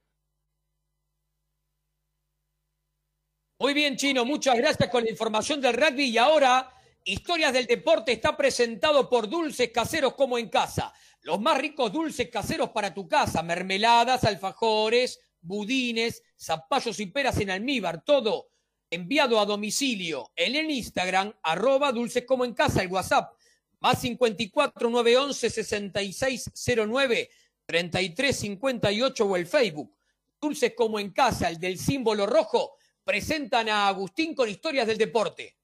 Muy bien, Chino, muchas gracias con la información del rugby y ahora Historias del Deporte está presentado por Dulces Caseros como en casa. Los más ricos dulces caseros para tu casa, mermeladas, alfajores, budines, zapallos y peras en almíbar, todo enviado a domicilio en el Instagram, arroba dulces como en casa, el WhatsApp, más 54 911 6609 3358 o el Facebook. Dulces como en casa, el del símbolo rojo, presentan a Agustín con historias del deporte.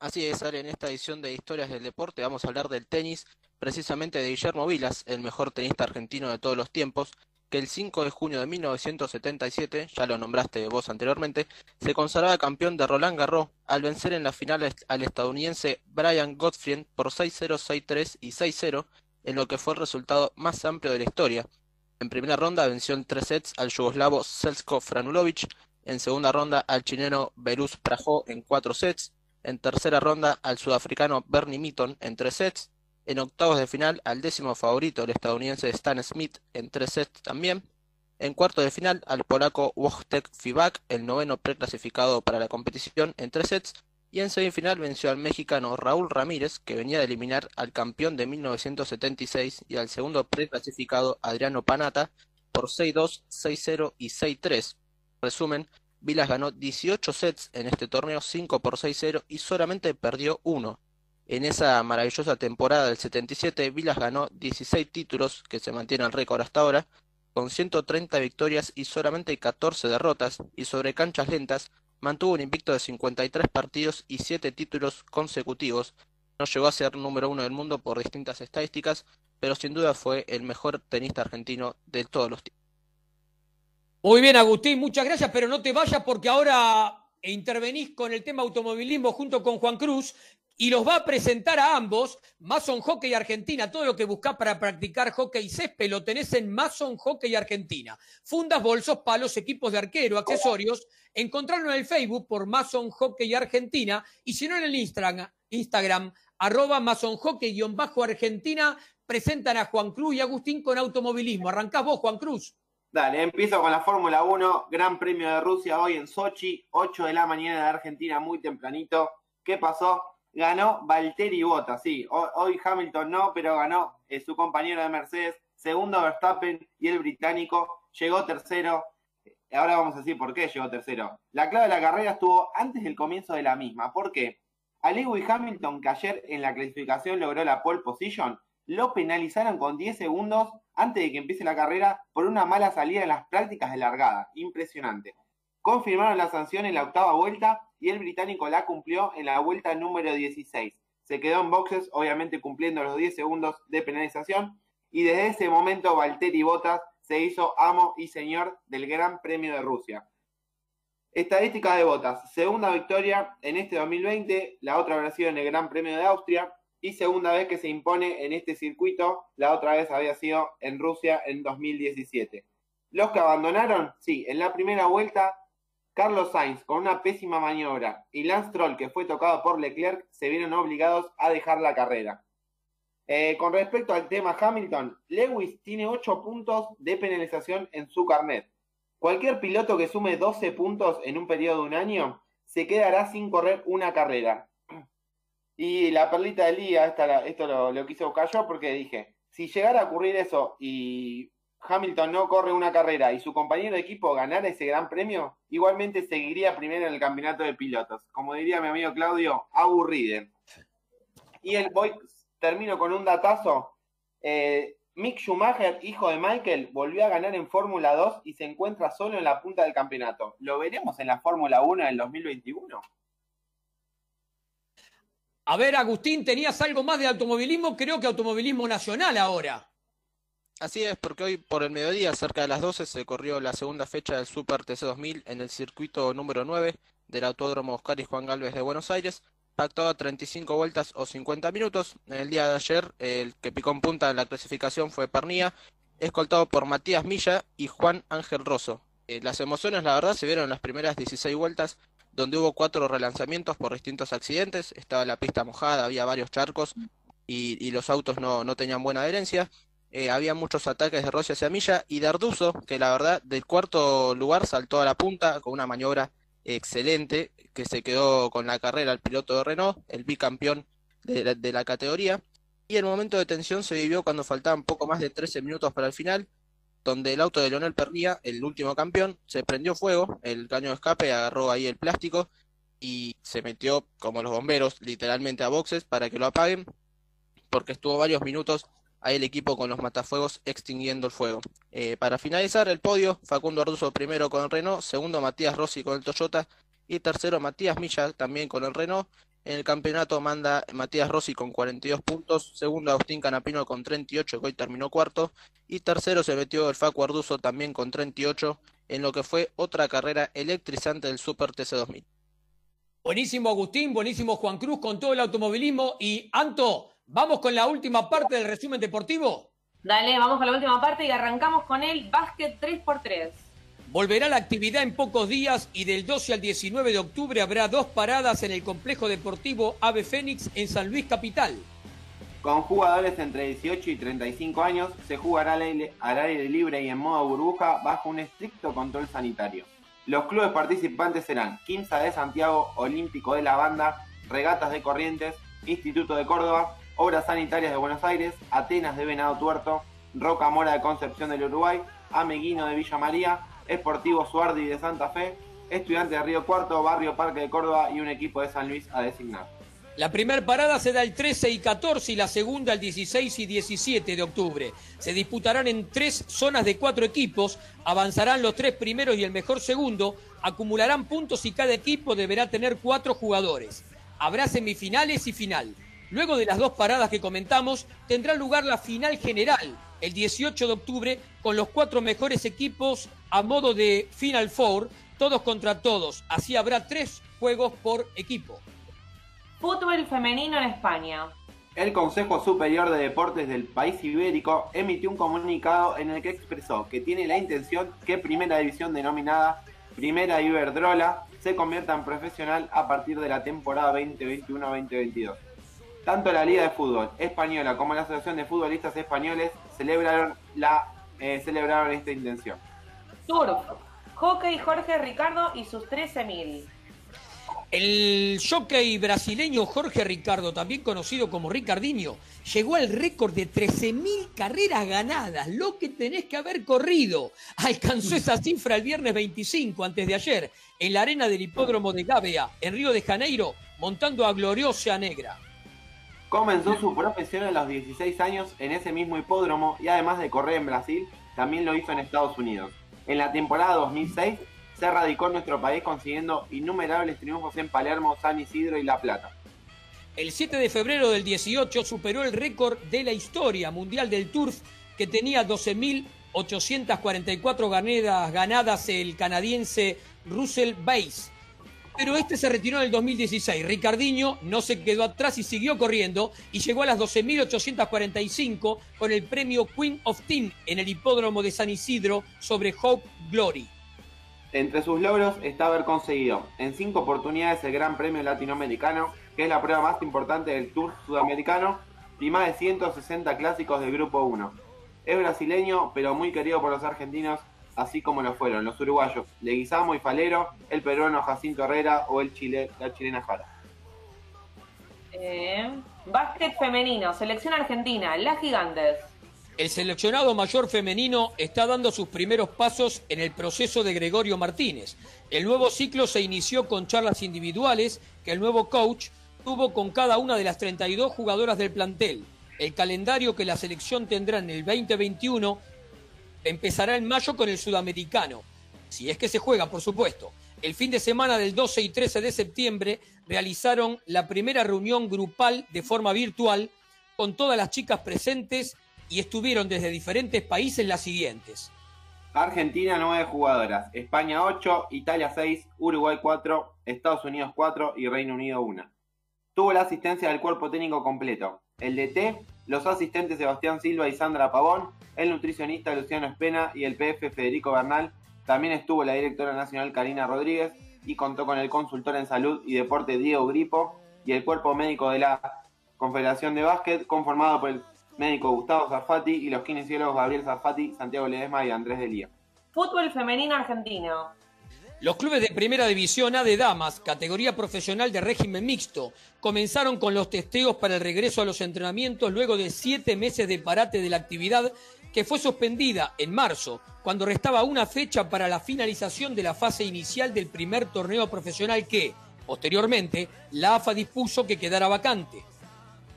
Así es, Ari, en esta edición de Historias del Deporte vamos a hablar del tenis, precisamente de Guillermo Vilas, el mejor tenista argentino de todos los tiempos, que el 5 de junio de 1977, ya lo nombraste vos anteriormente, se consagraba campeón de Roland Garros al vencer en la final al estadounidense Brian Gottfried por 6-0, 6-3 y 6-0, en lo que fue el resultado más amplio de la historia. En primera ronda venció en tres sets al yugoslavo Selsko Franulovic, en segunda ronda al chileno Berus Prajo en cuatro sets, en tercera ronda al sudafricano Bernie Mitton en tres sets, en octavos de final al décimo favorito, el estadounidense Stan Smith, en tres sets también. En cuarto de final al polaco Wojtek Fibak, el noveno preclasificado para la competición, en tres sets. Y en semifinal venció al mexicano Raúl Ramírez, que venía de eliminar al campeón de 1976 y al segundo preclasificado Adriano Panata por 6-2, 6-0 y 6-3. Resumen, Vilas ganó 18 sets en este torneo, 5 por 6-0 y solamente perdió uno. En esa maravillosa temporada del 77, Vilas ganó 16 títulos, que se mantiene el récord hasta ahora, con 130 victorias y solamente 14 derrotas, y sobre canchas lentas mantuvo un invicto de 53 partidos y 7 títulos consecutivos. No llegó a ser número uno del mundo por distintas estadísticas, pero sin duda fue el mejor tenista argentino de todos los tiempos. Muy bien, Agustín, muchas gracias, pero no te vayas porque ahora intervenís con el tema automovilismo junto con Juan Cruz y los va a presentar a ambos Mason Hockey Argentina. Todo lo que buscás para practicar hockey césped lo tenés en Mason Hockey Argentina. Fundas, bolsos, palos, equipos de arquero, accesorios. Encontrarlo en el Facebook por Mason Hockey Argentina y si no en el Instagram, Instagram arroba Mason Hockey-Argentina. Presentan a Juan Cruz y Agustín con automovilismo. Arrancás vos, Juan Cruz. Dale, empiezo con la Fórmula 1, Gran Premio de Rusia hoy en Sochi, 8 de la mañana de Argentina, muy tempranito. ¿Qué pasó? Ganó Valtteri Bottas, sí. Hoy Hamilton no, pero ganó eh, su compañero de Mercedes, segundo Verstappen y el británico llegó tercero. ahora vamos a decir por qué llegó tercero. La clave de la carrera estuvo antes del comienzo de la misma. ¿Por qué? A Lewis Hamilton, que ayer en la clasificación logró la pole position, lo penalizaron con 10 segundos antes de que empiece la carrera por una mala salida en las prácticas de largada. Impresionante. Confirmaron la sanción en la octava vuelta y el británico la cumplió en la vuelta número 16. Se quedó en boxes, obviamente cumpliendo los 10 segundos de penalización, y desde ese momento Valtteri Bottas se hizo amo y señor del Gran Premio de Rusia. Estadística de Bottas, segunda victoria en este 2020, la otra habrá sido en el Gran Premio de Austria, y segunda vez que se impone en este circuito, la otra vez había sido en Rusia en 2017. Los que abandonaron, sí, en la primera vuelta Carlos Sainz con una pésima maniobra y Lance Troll que fue tocado por Leclerc se vieron obligados a dejar la carrera. Eh, con respecto al tema Hamilton, Lewis tiene 8 puntos de penalización en su carnet. Cualquier piloto que sume 12 puntos en un periodo de un año se quedará sin correr una carrera. Y la perlita del día, esto lo, lo quise buscar yo porque dije, si llegara a ocurrir eso y Hamilton no corre una carrera y su compañero de equipo ganara ese gran premio, igualmente seguiría primero en el campeonato de pilotos. Como diría mi amigo Claudio, aburride. Y el voy, termino con un datazo. Eh, Mick Schumacher, hijo de Michael, volvió a ganar en Fórmula 2 y se encuentra solo en la punta del campeonato. ¿Lo veremos en la Fórmula 1 en el 2021? A ver, Agustín, tenías algo más de automovilismo, creo que automovilismo nacional ahora. Así es, porque hoy por el mediodía, cerca de las 12, se corrió la segunda fecha del Super TC2000 en el circuito número 9 del Autódromo Oscar y Juan Galvez de Buenos Aires, pactado a 35 vueltas o 50 minutos. En el día de ayer, el que picó en punta en la clasificación fue Pernía, escoltado por Matías Milla y Juan Ángel Rosso. Eh, las emociones, la verdad, se vieron en las primeras 16 vueltas, donde hubo cuatro relanzamientos por distintos accidentes. Estaba la pista mojada, había varios charcos y, y los autos no, no tenían buena adherencia. Eh, había muchos ataques de Rossi hacia Milla y de Arduzo, que la verdad del cuarto lugar saltó a la punta con una maniobra excelente, que se quedó con la carrera el piloto de Renault, el bicampeón de la, de la categoría. Y el momento de tensión se vivió cuando faltaban poco más de 13 minutos para el final, donde el auto de Leonel Pernía, el último campeón, se prendió fuego, el caño de escape agarró ahí el plástico y se metió como los bomberos literalmente a boxes para que lo apaguen, porque estuvo varios minutos ahí el equipo con los matafuegos extinguiendo el fuego. Eh, para finalizar el podio, Facundo Arduzo primero con el Renault, segundo Matías Rossi con el Toyota y tercero Matías Milla también con el Renault. En el campeonato manda Matías Rossi con 42 puntos, segundo Agustín Canapino con 38, que hoy terminó cuarto, y tercero se metió el Facu Arduzo también con 38, en lo que fue otra carrera electrizante del Super TC2000. Buenísimo Agustín, buenísimo Juan Cruz con todo el automovilismo y Anto, ¿Vamos con la última parte del resumen deportivo? Dale, vamos con la última parte y arrancamos con el básquet 3x3. Volverá la actividad en pocos días y del 12 al 19 de octubre habrá dos paradas en el complejo deportivo Ave Fénix en San Luis Capital. Con jugadores entre 18 y 35 años se jugará al aire, al aire libre y en modo burbuja bajo un estricto control sanitario. Los clubes participantes serán Quimsa de Santiago, Olímpico de la Banda, Regatas de Corrientes, Instituto de Córdoba, Obras Sanitarias de Buenos Aires, Atenas de Venado Tuerto, Roca Mora de Concepción del Uruguay, Ameguino de Villa María, Esportivo Suardi de Santa Fe, Estudiante de Río Cuarto, Barrio Parque de Córdoba y un equipo de San Luis a designar. La primera parada se da el 13 y 14 y la segunda el 16 y 17 de octubre. Se disputarán en tres zonas de cuatro equipos, avanzarán los tres primeros y el mejor segundo, acumularán puntos y cada equipo deberá tener cuatro jugadores. Habrá semifinales y final. Luego de las dos paradas que comentamos, tendrá lugar la final general el 18 de octubre con los cuatro mejores equipos a modo de Final Four, todos contra todos. Así habrá tres juegos por equipo. Fútbol femenino en España. El Consejo Superior de Deportes del país ibérico emitió un comunicado en el que expresó que tiene la intención que Primera División denominada Primera Iberdrola se convierta en profesional a partir de la temporada 2021-2022. Tanto la Liga de Fútbol Española como la Asociación de Futbolistas Españoles celebraron, la, eh, celebraron esta intención. Turf. Hockey Jorge Ricardo y sus 13.000. El jockey brasileño Jorge Ricardo, también conocido como Ricardinho, llegó al récord de 13.000 carreras ganadas, lo que tenés que haber corrido. Alcanzó esa cifra el viernes 25, antes de ayer, en la arena del hipódromo de Gávea, en Río de Janeiro, montando a Gloriosa Negra. Comenzó su profesión a los 16 años en ese mismo hipódromo y además de correr en Brasil, también lo hizo en Estados Unidos. En la temporada 2006 se radicó en nuestro país consiguiendo innumerables triunfos en Palermo, San Isidro y La Plata. El 7 de febrero del 18 superó el récord de la historia mundial del Turf que tenía 12.844 ganadas, el canadiense Russell Bass. Pero este se retiró en el 2016. Ricardinho no se quedó atrás y siguió corriendo y llegó a las 12.845 con el premio Queen of Team en el hipódromo de San Isidro sobre Hope Glory. Entre sus logros está haber conseguido en cinco oportunidades el Gran Premio Latinoamericano, que es la prueba más importante del Tour Sudamericano, y más de 160 clásicos del Grupo 1. Es brasileño, pero muy querido por los argentinos, así como lo fueron los uruguayos Leguizamo y Falero, el peruano Jacinto Herrera o el chile, la chilena Jara. Eh, básquet femenino, selección argentina, las gigantes. El seleccionado mayor femenino está dando sus primeros pasos en el proceso de Gregorio Martínez. El nuevo ciclo se inició con charlas individuales que el nuevo coach tuvo con cada una de las 32 jugadoras del plantel. El calendario que la selección tendrá en el 2021 empezará en mayo con el sudamericano, si es que se juega, por supuesto. El fin de semana del 12 y 13 de septiembre realizaron la primera reunión grupal de forma virtual con todas las chicas presentes y estuvieron desde diferentes países las siguientes. Argentina 9 jugadoras, España 8, Italia 6, Uruguay 4, Estados Unidos 4 y Reino Unido 1. Tuvo la asistencia del cuerpo técnico completo, el DT, los asistentes Sebastián Silva y Sandra Pavón, el nutricionista Luciano Espena y el PF Federico Bernal. También estuvo la directora nacional Karina Rodríguez y contó con el consultor en salud y deporte Diego Gripo y el cuerpo médico de la Confederación de Básquet conformado por el médico Gustavo Zarfati y los kinesiólogos Gabriel Zarfati, Santiago Ledesma y Andrés Delía. Fútbol femenino argentino. Los clubes de Primera División A de Damas, categoría profesional de régimen mixto, comenzaron con los testeos para el regreso a los entrenamientos luego de siete meses de parate de la actividad que fue suspendida en marzo, cuando restaba una fecha para la finalización de la fase inicial del primer torneo profesional que, posteriormente, la AFA dispuso que quedara vacante.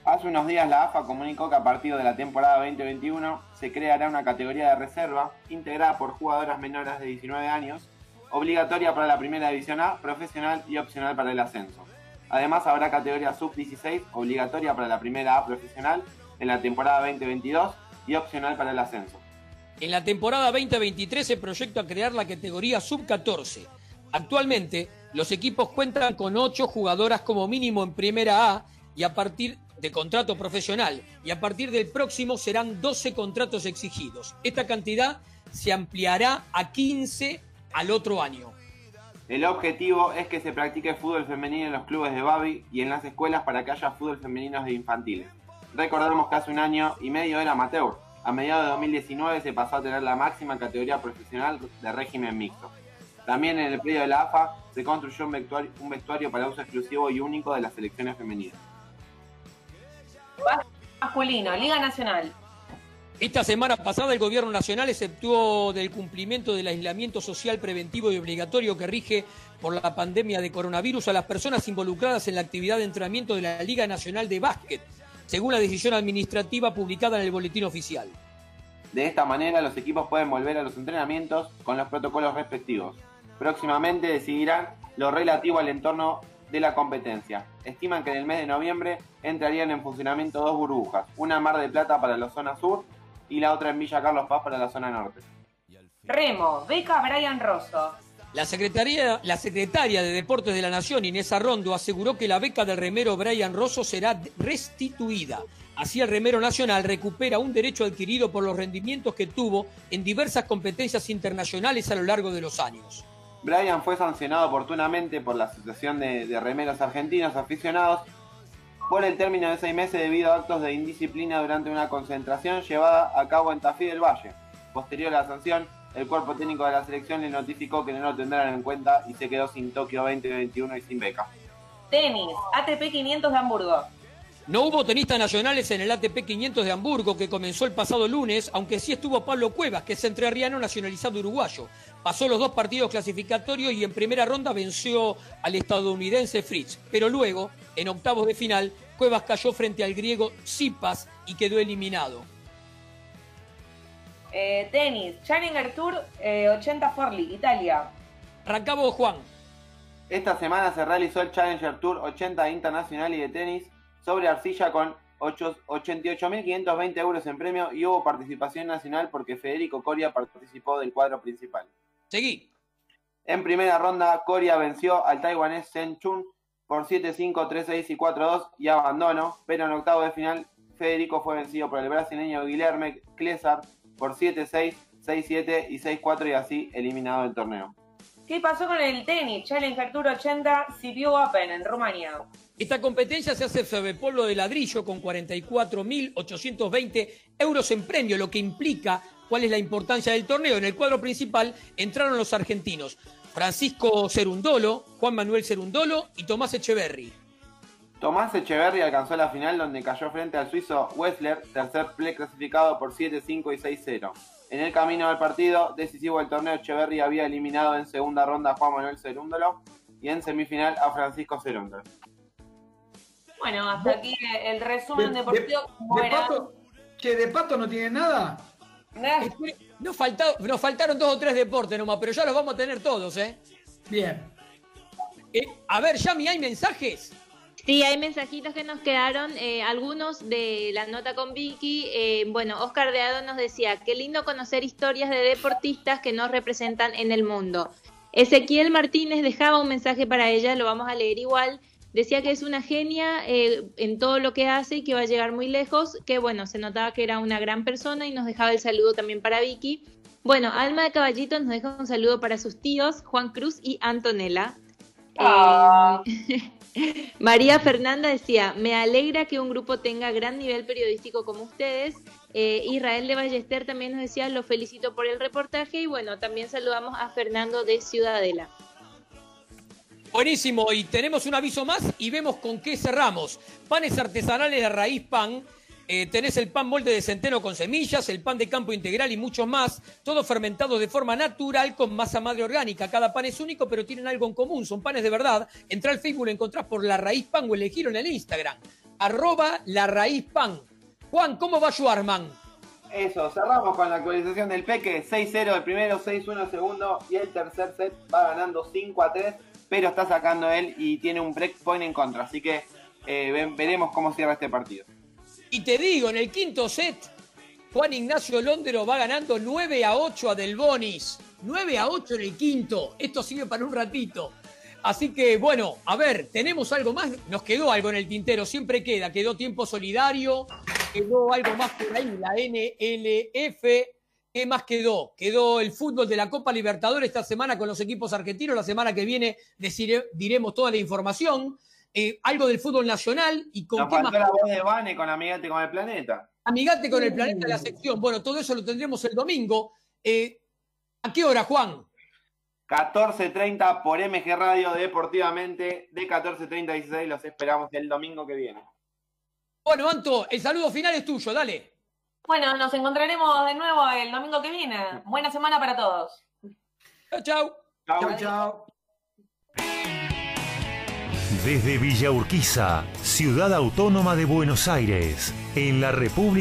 Hace unos días la AFA comunicó que a partir de la temporada 2021 se creará una categoría de reserva integrada por jugadoras menores de 19 años, obligatoria para la primera división A, profesional y opcional para el ascenso. Además habrá categoría sub-16, obligatoria para la primera A profesional en la temporada 2022 y opcional para el ascenso. En la temporada 2023 se proyecta crear la categoría sub-14. Actualmente, los equipos cuentan con 8 jugadoras como mínimo en primera A y a partir de contrato profesional y a partir del próximo serán 12 contratos exigidos. Esta cantidad se ampliará a 15 al otro año. El objetivo es que se practique fútbol femenino en los clubes de Babi y en las escuelas para que haya fútbol femenino de infantiles. Recordemos que hace un año y medio era amateur. A mediados de 2019 se pasó a tener la máxima categoría profesional de régimen mixto. También en el predio de la AFA se construyó un vestuario, un vestuario para uso exclusivo y único de las selecciones femeninas. Masculino, Liga Nacional. Esta semana pasada el Gobierno Nacional exceptuó del cumplimiento del aislamiento social preventivo y obligatorio que rige por la pandemia de coronavirus a las personas involucradas en la actividad de entrenamiento de la Liga Nacional de Básquet, según la decisión administrativa publicada en el Boletín Oficial. De esta manera los equipos pueden volver a los entrenamientos con los protocolos respectivos. Próximamente decidirán lo relativo al entorno de la competencia. Estiman que en el mes de noviembre entrarían en funcionamiento dos burbujas, una Mar de Plata para la zona sur y la otra en Villa Carlos Paz para la zona norte. Remo, beca Brian Rosso. La, secretaria, la secretaria de Deportes de la Nación, Inés Arrondo, aseguró que la beca del remero Brian Rosso será restituida. Así el remero nacional recupera un derecho adquirido por los rendimientos que tuvo en diversas competencias internacionales a lo largo de los años. Brian fue sancionado oportunamente por la Asociación de, de Remeros Argentinos Aficionados por el término de seis meses debido a actos de indisciplina durante una concentración llevada a cabo en Tafí del Valle. Posterior a la sanción, el cuerpo técnico de la selección le notificó que no lo tendrán en cuenta y se quedó sin Tokio 2021 y sin beca. Tenis, ATP 500 de Hamburgo. No hubo tenistas nacionales en el ATP 500 de Hamburgo que comenzó el pasado lunes, aunque sí estuvo Pablo Cuevas, que es entrerriano nacionalizado uruguayo. Pasó los dos partidos clasificatorios y en primera ronda venció al estadounidense Fritz. Pero luego, en octavos de final, Cuevas cayó frente al griego Tsipas y quedó eliminado. Eh, tenis, Challenger Tour eh, 80 Forli, Italia. Arrancamos, Juan. Esta semana se realizó el Challenger Tour 80 Internacional y de tenis sobre arcilla con 8 88.520 euros en premio y hubo participación nacional porque Federico Coria participó del cuadro principal. Seguí. En primera ronda, Coria venció al taiwanés Sen Chun por 7-5, 3-6 y 4-2 y abandonó, pero en octavo de final Federico fue vencido por el brasileño Guilherme Clesar por 7-6, 6-7 y 6-4 y así eliminado del torneo. ¿Qué pasó con el tenis? Challenger Tour 80 Sibiu Open en Rumania. Esta competencia se hace sobre polvo de ladrillo con 44.820 euros en premio, lo que implica cuál es la importancia del torneo. En el cuadro principal entraron los argentinos Francisco Cerundolo, Juan Manuel Cerundolo y Tomás Echeverry. Tomás Echeverry alcanzó la final donde cayó frente al suizo Wessler, tercer play clasificado por 7-5 y 6-0. En el camino del partido decisivo del torneo, Echeverry había eliminado en segunda ronda a Juan Manuel Cerúndolo y en semifinal a Francisco Cerúndolo. Bueno, hasta aquí el resumen deportivo. De pato, que de pato no tiene nada. Nos, faltó, nos faltaron dos o tres deportes nomás, pero ya los vamos a tener todos, ¿eh? Bien. Eh, a ver, Yami, ¿hay mensajes? Sí, hay mensajitos que nos quedaron, eh, algunos de la nota con Vicky. Eh, bueno, Oscar Deado nos decía, qué lindo conocer historias de deportistas que nos representan en el mundo. Ezequiel Martínez dejaba un mensaje para ella, lo vamos a leer igual. Decía que es una genia eh, en todo lo que hace y que va a llegar muy lejos, que bueno, se notaba que era una gran persona y nos dejaba el saludo también para Vicky. Bueno, Alma de Caballito nos deja un saludo para sus tíos, Juan Cruz y Antonella. Eh, María Fernanda decía, me alegra que un grupo tenga gran nivel periodístico como ustedes. Eh, Israel de Ballester también nos decía, lo felicito por el reportaje y bueno, también saludamos a Fernando de Ciudadela. Buenísimo, y tenemos un aviso más y vemos con qué cerramos. Panes artesanales de raíz pan. Eh, tenés el pan molde de centeno con semillas, el pan de campo integral y muchos más, todos fermentados de forma natural con masa madre orgánica. Cada pan es único, pero tienen algo en común, son panes de verdad. Entra al Facebook, lo encontrás por La Raíz Pan o elegirlo en el Instagram. Arroba La Raíz Pan. Juan, ¿cómo va Schwarman? Eso, cerramos con la actualización del Peque. 6-0 el primero, 6-1 el segundo y el tercer set va ganando 5-3, pero está sacando él y tiene un break point en contra. Así que eh, veremos cómo cierra este partido. Y te digo, en el quinto set, Juan Ignacio Londero va ganando 9 a 8 a Del Bonis. 9 a 8 en el quinto. Esto sigue para un ratito. Así que, bueno, a ver, ¿tenemos algo más? Nos quedó algo en el tintero, siempre queda. Quedó tiempo solidario, quedó algo más por ahí, la NLF. ¿Qué más quedó? Quedó el fútbol de la Copa Libertadores esta semana con los equipos argentinos. La semana que viene decire- diremos toda la información. Eh, algo del fútbol nacional y con Nos qué más. la voz de Vane con Amigate con el Planeta. Amigate con el planeta de la sección. Bueno, todo eso lo tendremos el domingo. Eh, ¿A qué hora, Juan? 14.30 por MG Radio Deportivamente. De 14.30 a 16 los esperamos el domingo que viene. Bueno, Anto, el saludo final es tuyo, dale. Bueno, nos encontraremos de nuevo el domingo que viene. Buena semana para todos. Chao, chao. Chao, chao. Desde Villa Urquiza, ciudad autónoma de Buenos Aires, en la República